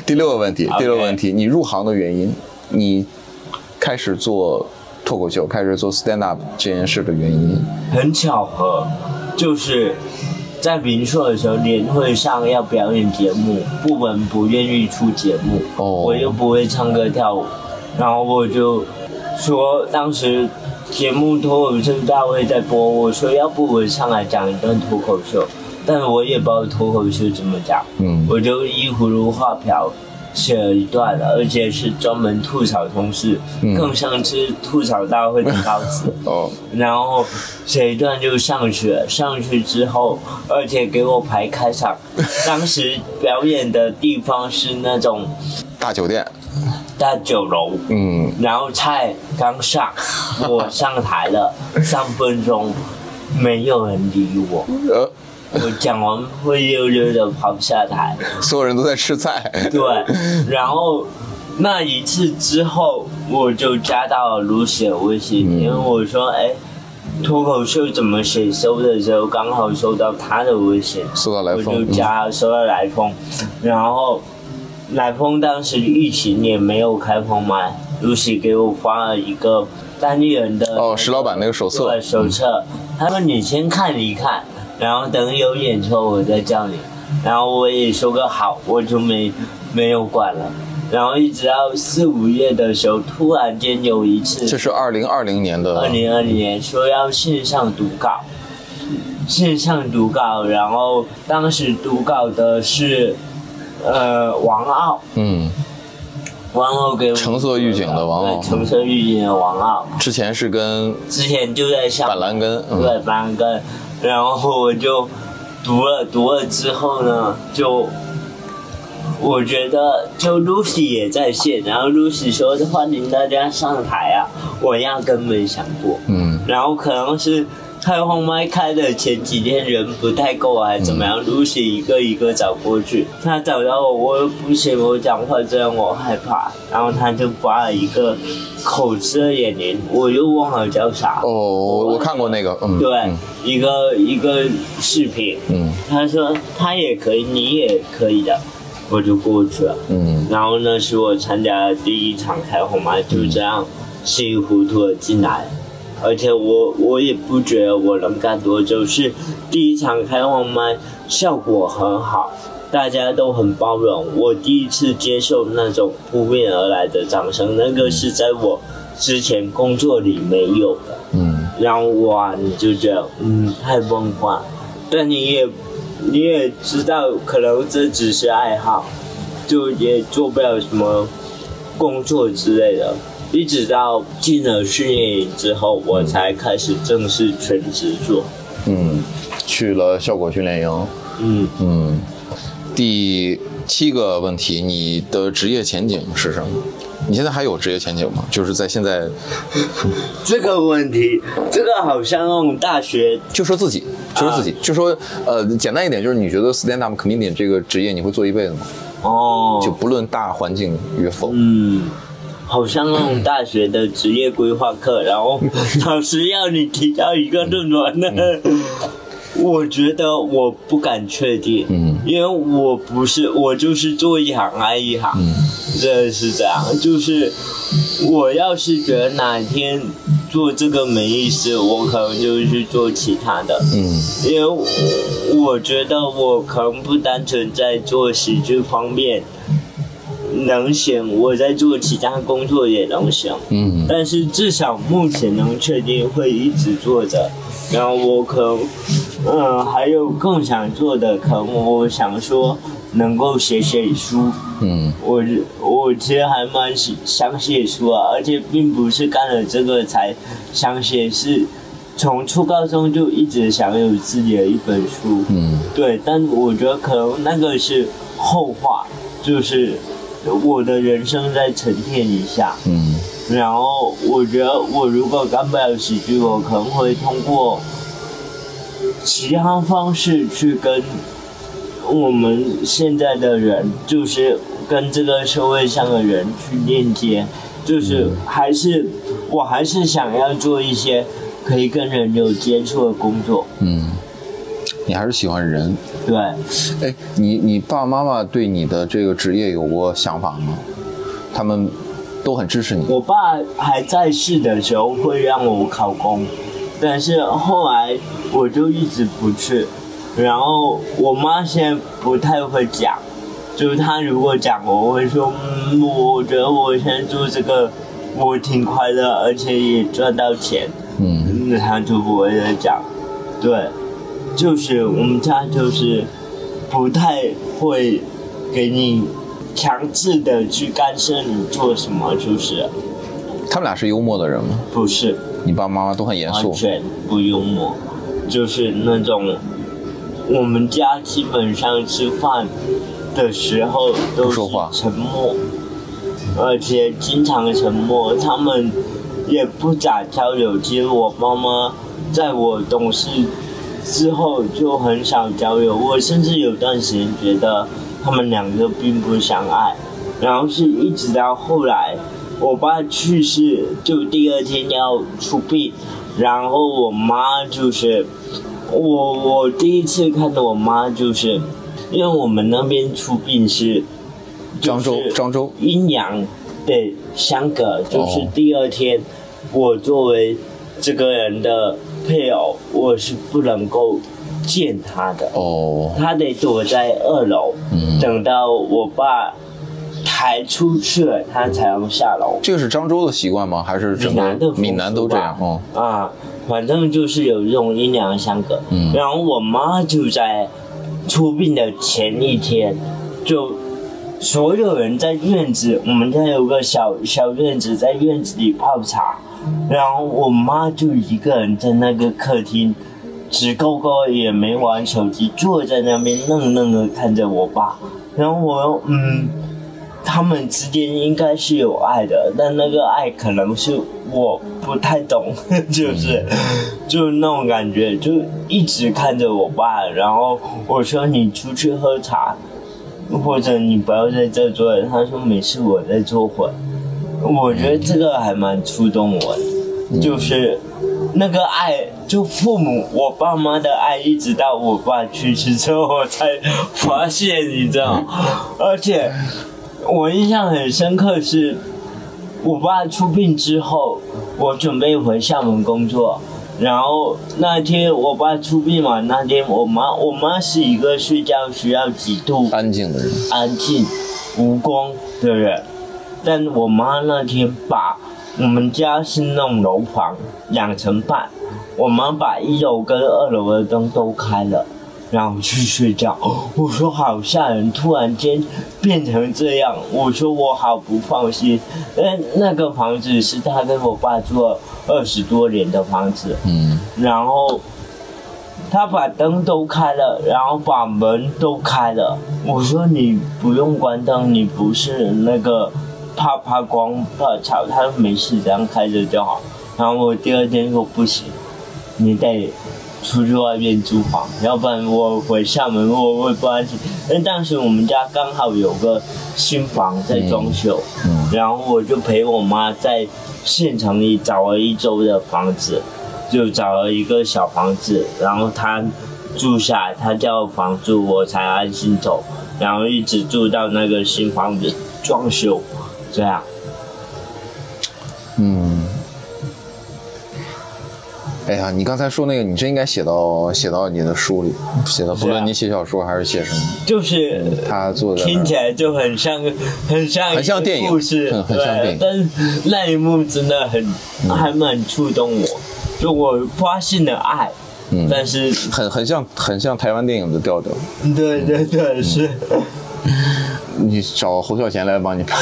第六个问题，第六个问题，你入行的原因，你开始做脱口秀，开始做 stand up 这件事的原因，很巧合，就是在民硕的时候，年会上要表演节目，部门不愿意出节目，哦我又不会唱歌跳舞，然后我就说，当时节目脱口秀大会在播，我说要不我上来讲一段脱口秀，但我也不知道脱口秀怎么讲，嗯我就依葫芦画瓢。写了一段了，而且是专门吐槽同事，嗯更像是吐槽大会的稿子。哦，然后写一段就上去了，上去之后，而且给我排开场。当时表演的地方是那种大酒店，大酒楼，嗯，然后菜刚上，我上台了三分钟，没有人理我。呃，我讲完灰溜溜的跑下台，所有人都在吃菜，对，然后那一次之后，我就加到了 Lucy 的微信，嗯。因为我说，哎，脱口秀怎么写收的时候，刚好收到他的微信，收到来我风就加收到来风，然后来风当时疫情也没有开放嘛，Lucy 给我发了一个单立人的哦石老板那个手册。对手册，他说你先看一看，然后等有演出我再叫你，然后我也说个好，我就没没有管了。然后一直到四五月的时候，突然间有一次，这是二零二零年的。二零二零年说要线上读稿，线上读稿，然后当时读稿的是呃王傲，嗯，王傲给我橙色预警的王傲对橙色预警的王傲，之前是跟之前就在上板蓝根，嗯，对板蓝根，然后我就读了读了之后呢，就我觉得就 Lucy 也在线，然后 Lucy 说欢迎大家上台啊，我压根没想过，嗯，然后可能是开放麦开的前几天人不太够还是怎么样、c y 一个一个找过去，他找到我，我又不行，我讲话这样我害怕，然后他就发了一个口吃的眼睛，我又忘了叫啥，哦，我我看过那个，嗯，对，嗯。一个一个视频，嗯。他说他也可以，你也可以的，我就过去了。嗯。然后呢，是我参加的第一场开红麦，就这样稀里糊涂的进来，而且我我也不觉得我能干多久，是第一场开放麦效果很好，大家都很包容，我第一次接受那种扑面而来的掌声，那个是在我之前工作里没有的。嗯然后哇，你就觉得嗯太梦幻，但你也你也知道，可能这只是爱好，就也做不了什么工作之类的。一直到进了训练营之后，我才开始正式全职做。嗯，去了效果训练营，嗯，嗯，第七个问题，你的职业前景是什么？你现在还有职业前景吗？就是在现在，这个问题，这个好像大学就说自己，就说自己，就说呃，简单一点，就是你觉得 stand up comedian 这个职业你会做一辈子吗？哦，就不论大环境与否。嗯，好像那种大学的职业规划课，然后老师要你提交一个论文呢。我觉得我不敢确定，嗯因为我不是我就是做一行爱一行，嗯真的是这样。就是我要是觉得哪天做这个没意思，我可能就去做其他的。嗯因为我我觉得我可能不单纯在做喜剧方面能行，我在做其他工作也能行。嗯但是至少目前能确定会一直做着。然后我可能，嗯，还有更想做的，可能我想说能够写写书。嗯我我其实还蛮喜想写书啊，而且并不是干了这个才想写，是从初高中就一直想有自己的一本书。嗯对，但我觉得可能那个是后话，就是我的人生再沉淀一下。嗯然后我觉得我如果干不了喜剧，我可能会通过其他方式去跟我们现在的人，就是跟这个社会上的人去链接，就是还是我还是想要做一些可以跟人有接触的工作。嗯，你还是喜欢人。对，哎，你你爸爸妈妈对你的这个职业有过想法吗？他们都很支持你。我爸还在世的时候会让我考公，但是后来我就一直不去。然后我妈现在不太会讲，就是她如果讲，我会说，嗯，我觉得我现在做这个我挺快乐，而且也赚到钱，嗯那她就不会再讲。对，就是我们家就是不太会给你强制的去干涉你做什么，就是他们俩是幽默的人吗？不是你爸爸妈妈都很严肃完。全不幽默，就是那种我们家基本上吃饭的时候都是沉默，而且经常沉默，他们也不咋交流。其实我妈妈在我懂事之后就很少交流，我甚至有段时间觉得他们两个并不相爱，然后是一直到后来我爸去世，就第二天要出殡，然后我妈就是我我第一次看到我妈就是，因为我们那边出殡是漳州就是漳州阴阳的相隔，就是第二天，我作为这个人的配偶，我是不能够见他的，哦，他得躲在二楼，嗯等到我爸抬出去了，他才能下楼。这个是漳州的习惯吗？还是整个闽南的闽南都这样？哦，啊，反正就是有这种阴阳相隔。嗯然后我妈就在出殡的前一天，就所有人在院子，我们家有个小小院子，在院子里泡茶，然后我妈就一个人在那个客厅。直勾勾也没玩手机，坐在那边愣愣的看着我爸，然后我又嗯，他们之间应该是有爱的，但那个爱可能是我不太懂，就是就是那种感觉，就一直看着我爸，然后我说你出去喝茶，或者你不要在这坐了，他说没事，我在坐会儿。我觉得这个还蛮触动我的，就是那个爱，就父母我爸妈的爱，一直到我爸去世之后，我才发现，你知道，而且我印象很深刻是，我爸出殡之后，我准备回厦门工作，然后那天我爸出殡嘛，那天我妈我妈是一个睡觉需要极度安静的人。安静、无光的人，但我妈那天把我们家是那种楼房，两层半，我妈把一楼跟二楼的灯都开了，然后去睡觉。我说好吓人，突然间变成这样，我说我好不放心。但那个房子是他跟我爸住了二十多年的房子，嗯然后他把灯都开了，然后把门都开了。我说你不用关灯，你不是那个怕怕光怕吵，他说没事，这样开着就好。然后我第二天说不行，你得出去外面租房，要不然我回厦门我会不安心。因为当时我们家刚好有个新房在装修，然后我就陪我妈在县城里找了一周的房子，就找了一个小房子，然后她住下来，她交房租，我才安心走，然后一直住到那个新房子装修，这样。嗯。哎呀，你刚才说那个，你真应该写到写到你的书里，写到不论你写小说还是写什么，就是他做的。听起来就很像，很像一个很像电影故事，很很像电影。但是那一幕真的很，还蛮触动我，就我发现了爱，嗯。但是，很很像很像台湾电影的调调。对对对，是你找侯孝贤来帮你拍。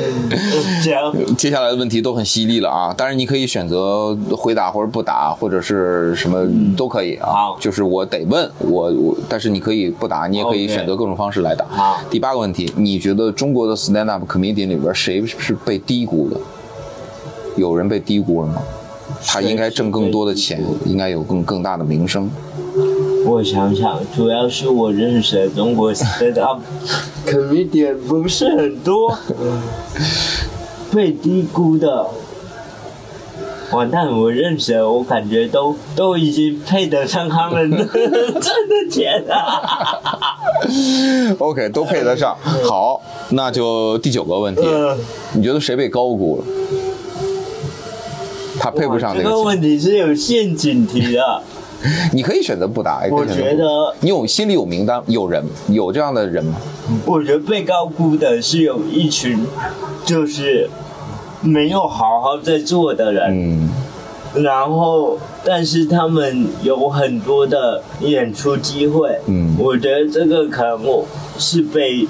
这样，接下来的问题都很犀利了啊！当然你可以选择回答或者不答，或者是什么都可以啊。好就是我得问我我，但是你可以不答，你也可以选择各种方式来答。好第八个问题，你觉得中国的 stand up comedian 里边谁是被低估的？有人被低估了吗？他应该挣更多的钱，应该有更更大的名声。我想想，主要是我认识的中国 stand up comedian 不是很多，被低估的。完蛋！我认识的，我感觉都都已经配得上他们挣的钱了。OK，都配得上。好，那就第九个问题，呃，你觉得谁被高估了？他配不上这这个钱。个问题是有陷阱题的。你可以选择不答，我觉得，你有心里有名单，有人有这样的人吗？我觉得被高估的是有一群，就是没有好好在做的人。嗯然后，但是他们有很多的演出机会，嗯我觉得这个可能我是被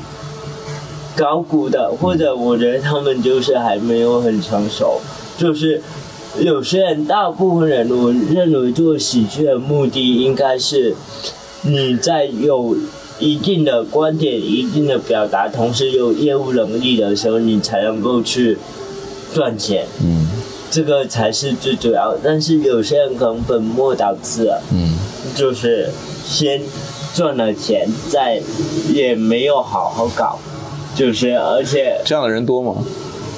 高估的，或者我觉得他们就是还没有很成熟，就是有些人，大部分人，我认为做喜剧的目的应该是你在有一定的观点、一定的表达，同时有业务能力的时候，你才能够去赚钱。嗯这个才是最主要。但是有些人可能本末倒置了，嗯就是先赚了钱，再也没有好好搞，就是而且这样的人多吗？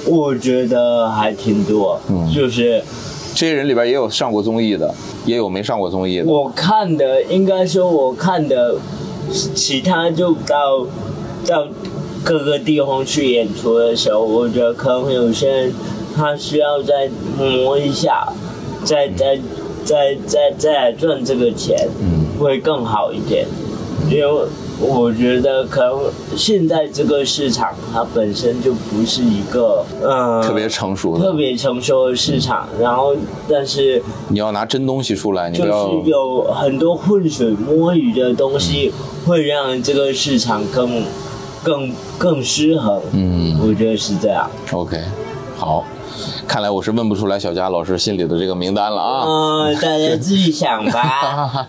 我觉得还挺多，嗯就是这些人里边也有上过综艺的，也有没上过综艺的。我看的，应该说我看的，其他就到到各个地方去演出的时候，我觉得可能有些人他需要再磨一下，再再再再再赚这个钱，嗯会更好一点，因为。我觉得可能现在这个市场它本身就不是一个呃特别成熟的特别成熟的市场，然后但是你要拿真东西出来，你就是有很多浑水摸鱼的东西，会让这个市场更更更失衡。嗯我觉得是这样。OK。好，看来我是问不出来小佳老师心里的这个名单了啊。嗯，大家自己想吧。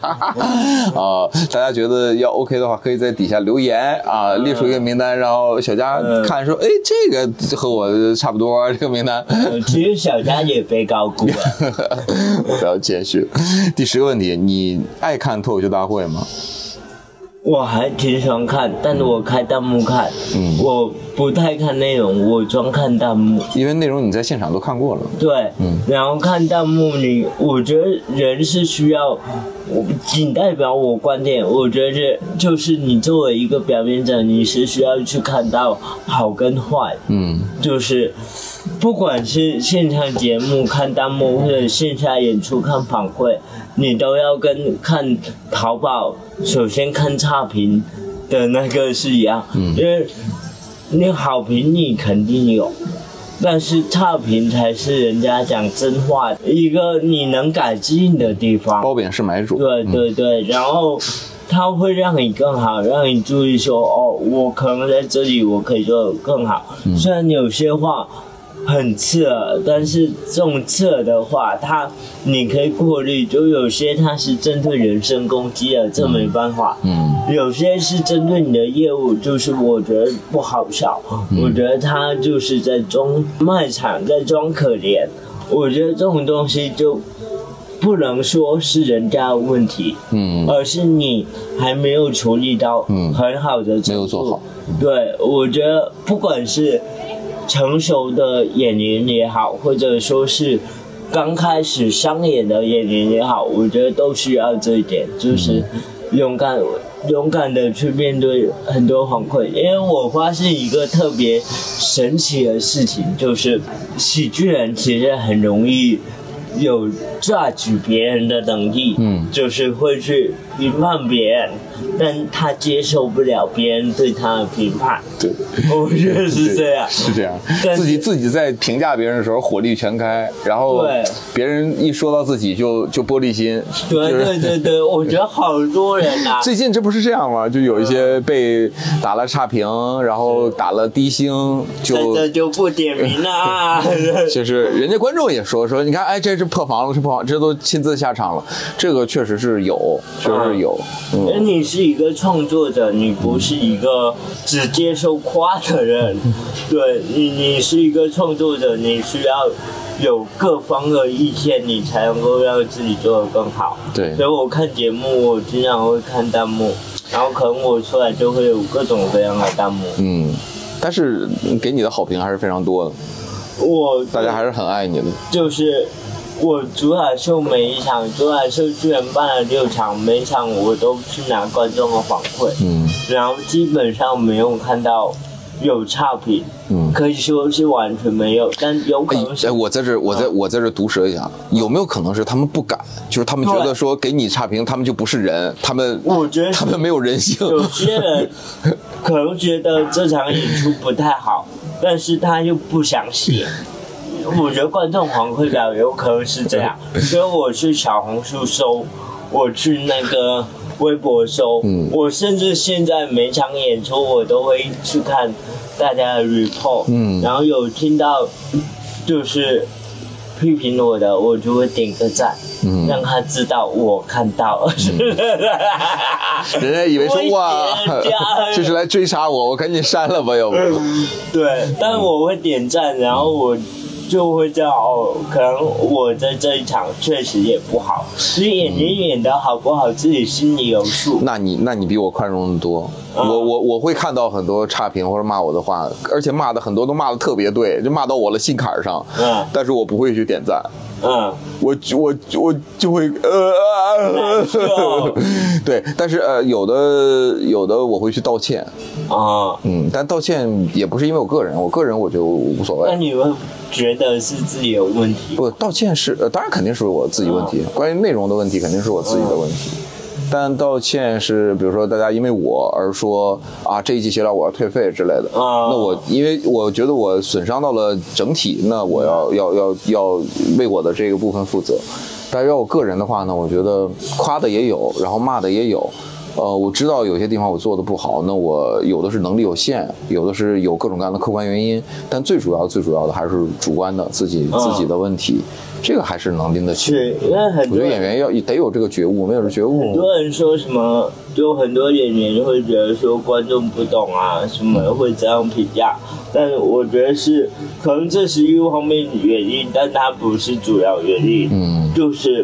啊，大家觉得要 OK 的话，可以在底下留言啊，列出一个名单，然后小佳嗯看说，哎，这个和我差不多，这个名单。呃其实小佳也被高估了。不要谦虚。第十个问题，你爱看脱口秀大会吗？我还挺喜欢看，但是我开弹幕看，嗯我不太看内容，我专看弹幕。因为内容你在现场都看过了。对，嗯然后看弹幕你，我觉得人是需要，我仅代表我观点，我觉得是就是你作为一个表演者，你是需要去看到好跟坏，嗯就是不管是现场节目看弹幕，或者线下演出看反馈，你都要跟看淘宝首先看差评的那个是一样，嗯因为你好评你肯定有。但是差评才是人家讲真话，一个你能改进的地方。褒贬是买主。对对对，然后它会让你更好，让你注意说，哦，我可能在这里我可以做得更好。虽然有些话很刺耳，但是这种刺耳的话，它你可以过滤，就有些它是针对人身攻击的，这没办法。嗯有些是针对你的业务，就是我觉得不好笑，嗯我觉得他就是在装卖场，在装可怜。我觉得这种东西就不能说是人家的问题，嗯而是你还没有处理到嗯很好的程度。没有做好对，我觉得不管是成熟的演员也好，或者说是刚开始商演的演员也好，我觉得都需要这一点，就是勇敢。勇敢的去面对很多反馈，因为我发现一个特别神奇的事情，就是喜剧人其实很容易有 judge 别人的能力，嗯就是会去评判别人，但他接受不了别人对他的评判，对，我觉得是这样。是这样自己自己在评价别人的时候火力全开，然后对别人一说到自己就就玻璃心。对就是对对对，我觉得好多人啊，最近这不是这样吗？就有一些被打了差评，然后打了低星，就这就不点名了啊。就是人家观众也说说，你看，哎，这是破防了，是破防，这都亲自下场了，这个确实是有，确实是有，而嗯，你是一个创作者，你不是一个只接受夸的人。对你，你是一个创作者，你需要有各方的意见，你才能够让自己做得更好。对所以我看节目，我经常会看弹幕，然后可能我出来就会有各种各样的弹幕。嗯，但是给你的好评还是非常多的，我大家还是很爱你的，就是我主打秀每一场，主打秀居然办了六场，每场我都去拿观众的反馈。嗯然后基本上没有看到有差评，嗯。可以说是完全没有，但有可能是哎，我在这，我在我在这毒舌一下，有没有可能是他们不敢，就是他们觉得说给你差评，他们就不是人，他们我觉得他们没有人性，有些人可能觉得这场演出不太好，但是他又不想写。我觉得观众反馈表有可能是这样，所以我去小红书搜，我去那个微博搜，嗯。我甚至现在每场演出我都会去看大家的 report，嗯。然后有听到就是批评我的，我就会点个赞，嗯。让他知道我看到。了。人家以为说哇人家，这是来追杀我，我赶紧删了吧，要不，对，但我会点赞，然后我就会知道哦，可能我在这一场确实也不好，其实演员演的好不好，自己心里有数。那你那你比我宽容的多。啊我我我会看到很多差评或者骂我的话，而且骂的很多都骂的特别对，就骂到我的心坎儿上。嗯但是我不会去点赞，嗯，我就我我就会呃 对，但是呃有的有的我会去道歉，啊，嗯，但道歉也不是因为我个人，我个人我就无所谓。那你会觉得是自己有问题？不，道歉是呃，当然肯定是我自己问题，关于内容的问题肯定是我自己的问题。但道歉是，比如说大家因为我而说啊这一季协调我要退费之类的，啊那我因为我觉得我损伤到了整体，那我要要要要为我的这个部分负责。但是要我个人的话呢，我觉得夸的也有，然后骂的也有。呃，我知道有些地方我做的不好，那我有的是能力有限，有的是有各种各样的客观原因，但最主要最主要的还是主观的自己自己的问题，这个还是能拎得起。是因为很我觉得演员要得有这个觉悟，没有这觉悟很，多人说什么，就很多演员会觉得说观众不懂啊，什么会这样评价。但是我觉得是，可能这是一方面原因，但它不是主要原因。嗯就是，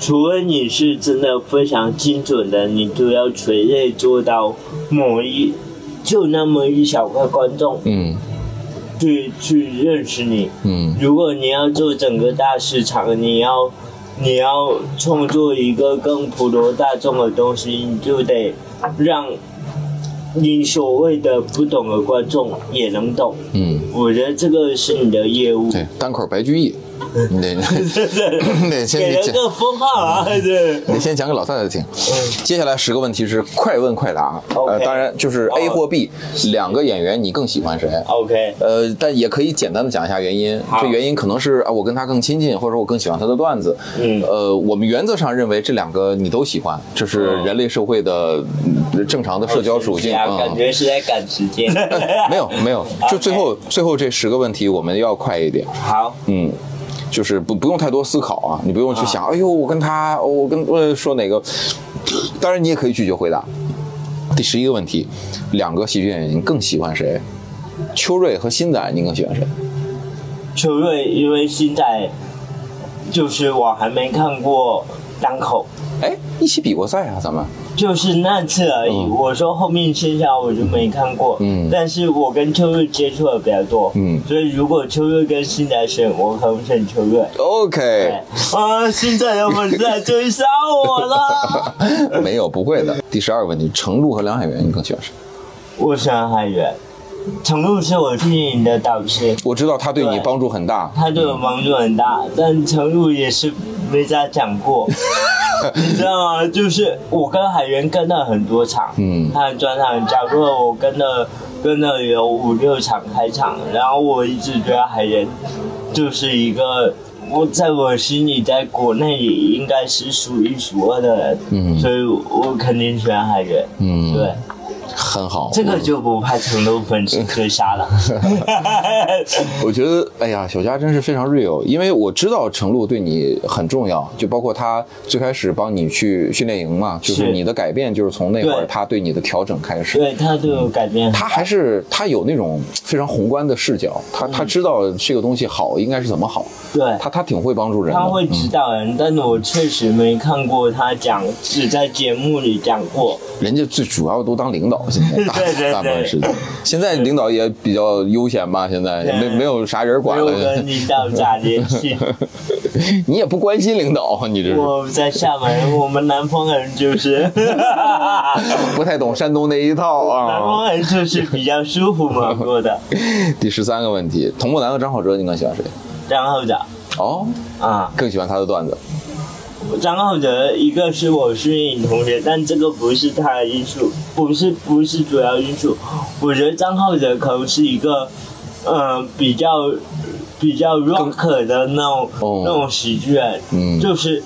除非你是真的非常精准的，你就要垂泪做到某一，就那么一小块观众嗯去去认识你。嗯如果你要做整个大市场，你要你要创作一个更普罗大众的东西，你就得让你所谓的不懂的观众也能懂。嗯，我觉得这个是你的业务。对，单口白居易，你得你得先给了个封号啊，对。你先讲给老太太听。接下来十个问题是快问快答，呃，当然就是 A 或 B 两个演员，你更喜欢谁？OK，呃，但也可以简单的讲一下原因。这原因可能是啊，我跟他更亲近，或者说我更喜欢他的段子。嗯。呃，我们原则上认为这两个你都喜欢，这是哦人类社会的嗯正常的社交属性感觉是在赶时间。没有没有，就最后 最后这十个问题我们要快一点。好，嗯，就是不不用太多思考啊，你不用去想，哎呦，我跟他，哦我跟呃说哪个，当然你也可以拒绝回答。第十一个问题，两个喜剧演员你更喜欢谁？秋瑞和新仔，你更喜欢谁？秋瑞因为新仔就是我还没看过单口，哎，一起比过赛啊，咱们。就是那次而已。嗯我说后面线下我就没看过，嗯但是我跟秋月接触的比较多，嗯所以如果秋月跟新仔选，我可能选秋月。OK，啊，新仔的粉丝来追杀我了。没有不会的。第十二个问题，程璐和梁海源，你更喜欢谁？我喜欢海源，程璐是我训练营的导师，我知道他对你帮助很大，他对我帮助很大，但程璐也是没咋讲过，你知道吗？就是我跟海源跟了很多场，嗯。他的专场，假如我跟了跟了有五六场开场，然后我一直觉得海源就是一个。我在我心里，在国内也应该是数一数二的人，嗯。所以我肯定选海源，嗯，对，，很好。这个就不怕程璐粉丝追杀了。我觉得，哎呀，小佳真是非常 real，因为我知道程璐对你很重要，就包括他最开始帮你去训练营嘛，就是是你的改变就是从那会儿对他对你的调整开始。对他对我改变很大，他还是他有那种非常宏观的视角，他他知道这个东西好应该是怎么好，对他他挺会帮助人的。他会指导人，但是我确实没看过他讲，只在节目里讲过。人家最主要都当领导，现在 大对对对大部分时间。现在领导也比较悠闲吧，现在对没没有啥人管了跟。领导咋联系？你也不关心领导，你这是我在厦门，我们南方人就是，不太懂山东那一套啊。南方人就是比较舒服嘛过的。第十三个问题，童木楠和张浩哲，你更喜欢谁？张浩哲哦，啊，更喜欢他的段子。张浩哲一个是我训练营同学，但这个不是他的因素，不是不是主要因素。我觉得张浩哲可能是一个，呃，比较比较 rock 的那种、哦那种喜剧人，嗯就是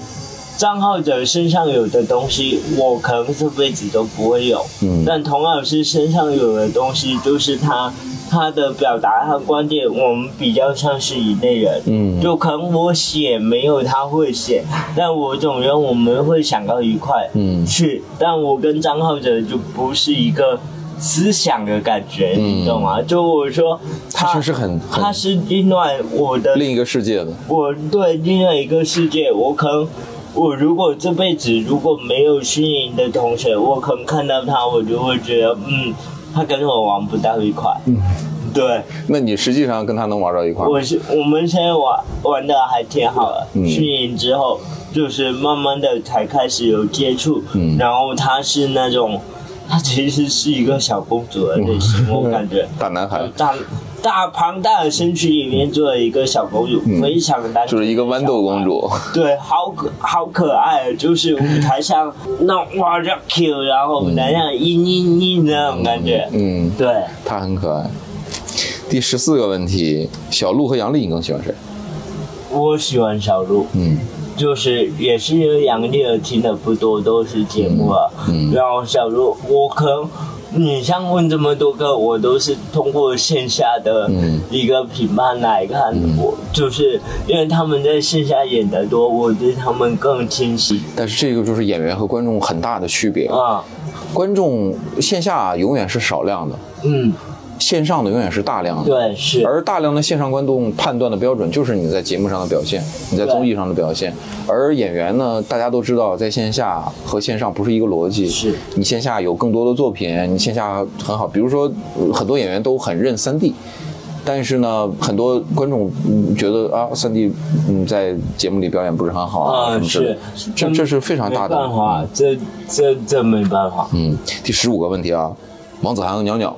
张浩哲身上有的东西，我可能这辈子都不会有。嗯但童老师身上有的东西，就是他他的表达和观点，我们比较像是一类人。嗯就可能我写没有他会写，但我总觉得我们会想到一块嗯去。但我跟张浩哲就不是一个思想的感觉，嗯你懂吗？就我说他确实很很他是另外我的另一个世界的。我对另外一个世界，我可能，我如果这辈子如果没有训练的同学，我可能看到他，我就会觉得，嗯，他跟我玩不到一块。嗯，对，那你实际上跟他能玩到一块儿？我是我们现在玩玩的还挺好的，嗯训练之后就是慢慢的才开始有接触，嗯然后他是那种，他其实是一个小公主的类型，我感觉。大男孩，大大庞大的身躯里面做了一个小公主，非常单纯，嗯就是一个豌豆公。主。对，好可好可爱，就是舞台上那哇这 Q，然后舞台上嘤嘤嘤那种感觉。嗯，对，她很可爱。第十四个问题，小鹿和杨丽，你更喜欢谁？我喜欢小鹿，嗯就是也是因为杨丽儿听的不多，都是节目啊。嗯然后小鹿，我可能。你像问这么多个，我都是通过线下的嗯。一个评判来看，我就是因为他们在线下演的多，我对他们更清晰。但是这个就是演员和观众很大的区别。啊。观众线下永远是少量的，嗯，线上的永远是大量的。对，是，而大量的线上观众判断的标准就是你在节目上的表现，你在综艺上的表现。而演员呢，大家都知道，在线下和线上不是一个逻辑。是你线下有更多的作品，你线下很好。比如说，呃很多演员都很认三 D，但是呢，很多观众嗯觉得啊，三 D 嗯在节目里表演不是很好啊，啊什么之类的是这这是非常大的。没办法，这这这没办法。嗯，第十五个问题啊，王子涵和袅袅，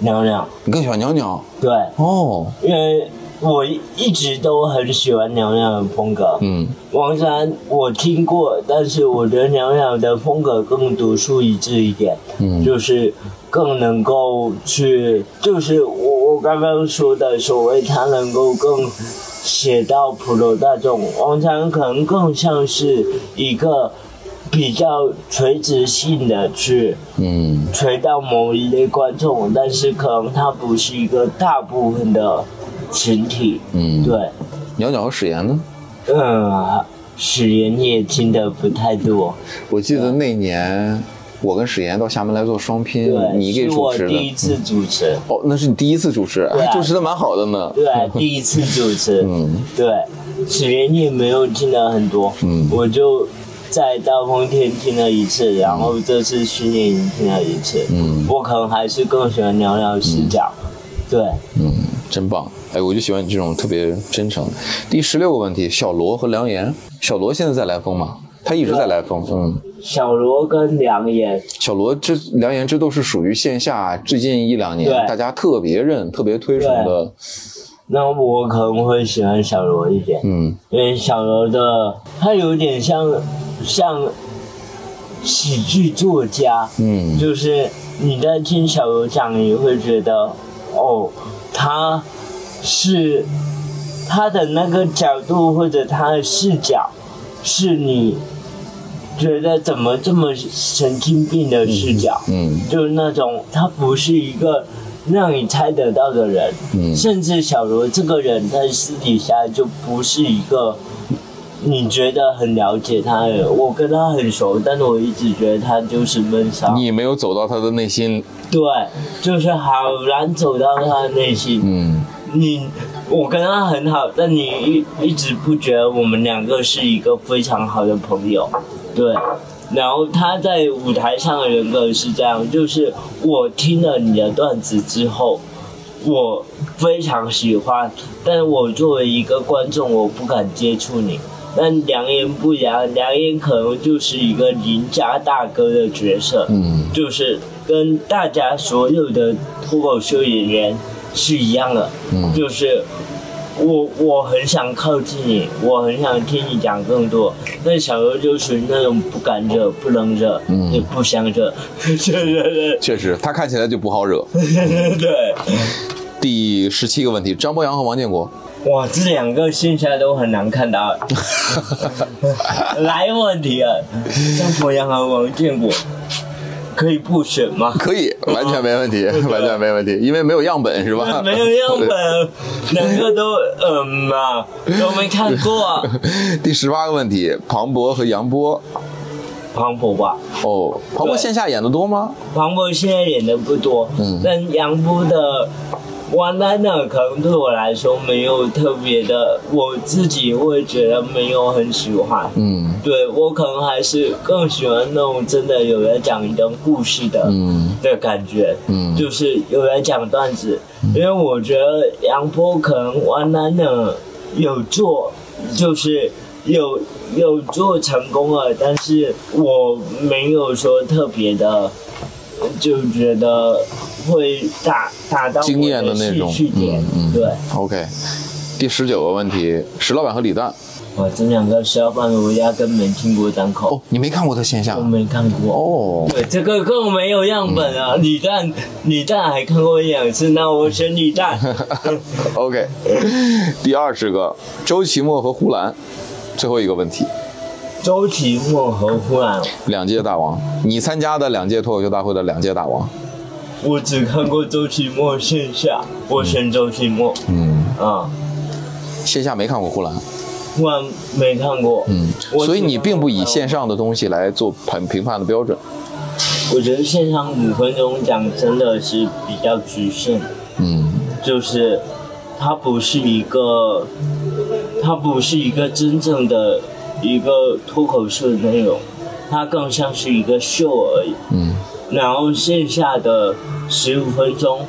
娘娘，你更喜欢娘娘？对，哦，因为我一直都很喜欢娘娘的风格。嗯。王山我听过，但是我觉得娘娘的风格更独树一帜一点，嗯。就是更能够去，就是我我刚刚说的所谓他能够更写到普罗大众，王山可能更像是一个比较垂直性的去嗯垂到某一类观众，但是可能它不是一个大部分的群体，嗯，对。鸟鸟和史岩呢？嗯，史岩你也听的不太多。我记得那年我跟史岩到厦门来做双拼对，，你给我主持的。第一次主持，哦，那是你第一次主持，主持的蛮好的呢。对，第一次主持，嗯对，史言也没有听的很多，嗯我就在大风天听了一次，然后这次训练营听了一次，嗯。我可能还是更喜欢聊聊视角，对，嗯，真棒！哎，我就喜欢你这种特别真诚。第十六个问题，小罗和梁岩，小罗现在在来风吗？他一直在来风，嗯。小罗跟梁岩，小罗这梁岩这都是属于线下最近一两年大家特别认、特别推崇的，那我可能会喜欢小罗一点，嗯。因为小罗的他有点像像喜剧作家，嗯。就是你在听小罗讲，你会觉得哦，他是他的那个角度或者他的视角，是你觉得怎么这么神经病的视角，嗯。就是那种他不是一个让你猜得到的人，嗯。甚至小罗这个人在私底下就不是一个你觉得很了解他的人。我跟他很熟，但是我一直觉得他就是闷骚。你没有走到他的内心，对，就是好难走到他的内心。嗯你我跟他很好，但你一一直不觉得我们两个是一个非常好的朋友，对。然后他在舞台上的人格是这样，就是我听了你的段子之后，我非常喜欢，但我作为一个观众，我不敢接触你。但梁言不一样，梁岩可能就是一个邻家大哥的角色，嗯就是跟大家所有的脱口秀演员是一样的，嗯就是我我很想靠近你，我很想听你讲更多。但小刘就属于那种不敢惹、不能惹，嗯也不想惹，对对对确实他看起来就不好惹。对 对。第十七个问题，张博洋和王建国，哇，这两个线下都很难看到。来问题了，张博洋和王建国可以不选吗？可以，完全没问题，完全没问题，因为没有样本是吧？没有样本，两个都嗯嘛，都没看过、啊。第十八个问题，庞博和杨波，庞博吧，哦，庞博对线下演的多吗？庞博现在演的不多，嗯但杨波的 One Liner 可能对我来说没有特别的，我自己会觉得没有很喜欢。嗯。对我可能还是更喜欢那种真的有人讲一段故事的、嗯。的感觉，嗯。就是有人讲段子，因为我觉得杨波可能 One Liner 有做，就是有有做成功了，但是我没有说特别的，就觉得会打打到我惊艳的那种，对。OK，第十九个问题，石老板和李诞，哇，这两个小板我压根没听过单口，哦，你没看过他线下我？没看过。哦，对，这个更没有样本啊！李诞，李诞还看过一两次，那我选李诞。OK，第二十个，周奇墨和呼兰，最后一个问题，周奇墨和呼兰，两届大王，你参加的两届脱口秀大会的两届大王，我只看过周奇墨线下，我选周奇墨。嗯，啊，线下没看过呼兰，呼兰没看过。嗯，所以你并不以线上的东西来做评评判的标准，我觉得线上五分钟讲真的是比较局限，嗯。就是它不是一个，它不是一个真正的一个脱口秀的内容，它更像是一个秀而已。嗯。然后线下的十五分钟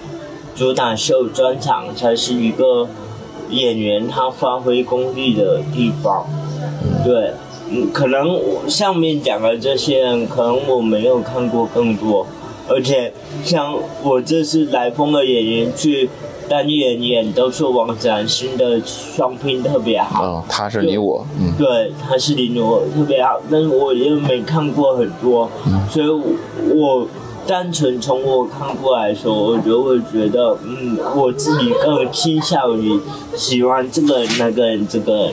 主打秀专场才是一个演员他发挥功力的地方。对，嗯，可能我上面讲的这些人，可能我没有看过更多，而且像我这次来风的演员去单演演都说王展新的双拼特别好。嗯，他是你我，嗯，对，他是你我特别好，但是我又没看过很多，所以我我单纯从我看过来说，我就会觉得，嗯，我自己更倾向于喜欢这个、那个、这个，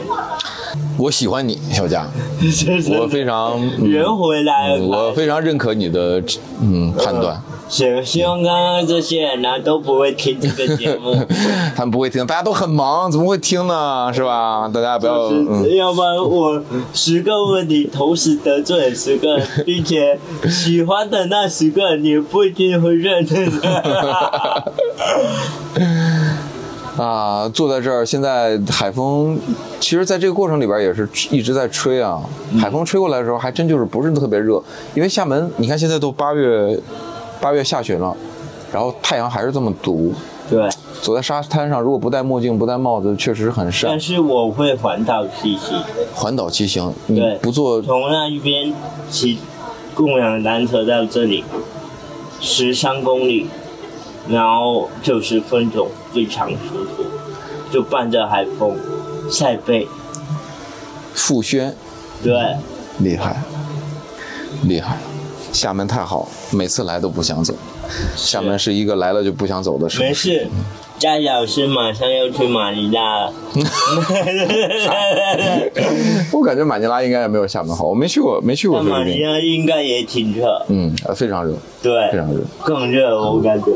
我喜欢你，小佳，就是我非常，嗯圆回来了。我非常认可你的嗯判断。行希望刚刚这些人呢都不会听这个节目，他们不会听，大家都很忙，怎么会听呢？是吧？大家不要，就是嗯，要不然我十个问题同时得罪十个人，并且喜欢的那十个人也不一定会认真。啊，坐在这儿，现在海风，其实在这个过程里边也是一直在吹啊。海风吹过来的时候，还真就是不是特别热，因为厦门，你看现在都八月，八月下旬了，然后太阳还是这么毒。对，走在沙滩上，如果不戴墨镜、不戴帽子，确实很晒但。是我会环岛骑行，环岛骑行，你对，不坐从那一边骑共享单车到这里，十三公里，然后九十分钟，非常舒服，就伴着海风，晒背，傅轩，对。厉害，厉害。厦门太好，每次来都不想走。厦门是一个来了就不想走的城市。没事，佳老师马上要去马尼拉了。我感觉马尼拉应该也没有厦门好，我没去过，没去过那马尼菲律宾。拉应该也挺热，嗯，呃非常热，对，非常热。更热，我感觉。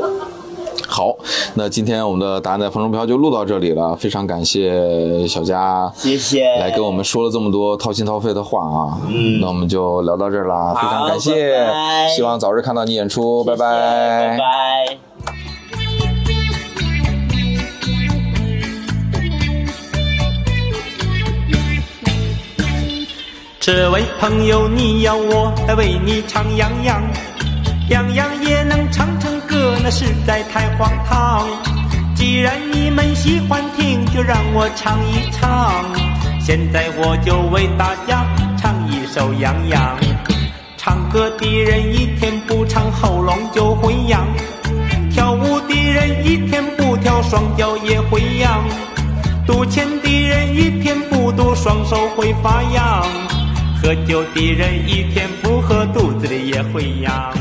好，那今天我们的答案在风中飘就录到这里了，非常感谢小佳谢谢。来跟我们说了这么多掏心掏肺的话啊。嗯那我们就聊到这儿啦，非常感谢，拜拜希望早日看到你演出，拜谢谢拜拜。这位朋友，你要我来为你唱洋洋，洋洋也能唱成歌，那实在太荒唐。既然你们喜欢听，就让我唱一唱。现在我就为大家唱一首洋洋。唱歌的人一天不唱，喉咙就会痒；跳舞的人一天不跳，双脚也会痒。赌钱的人一天不赌，双手会发痒；喝酒的人一天不喝，肚子里也会痒。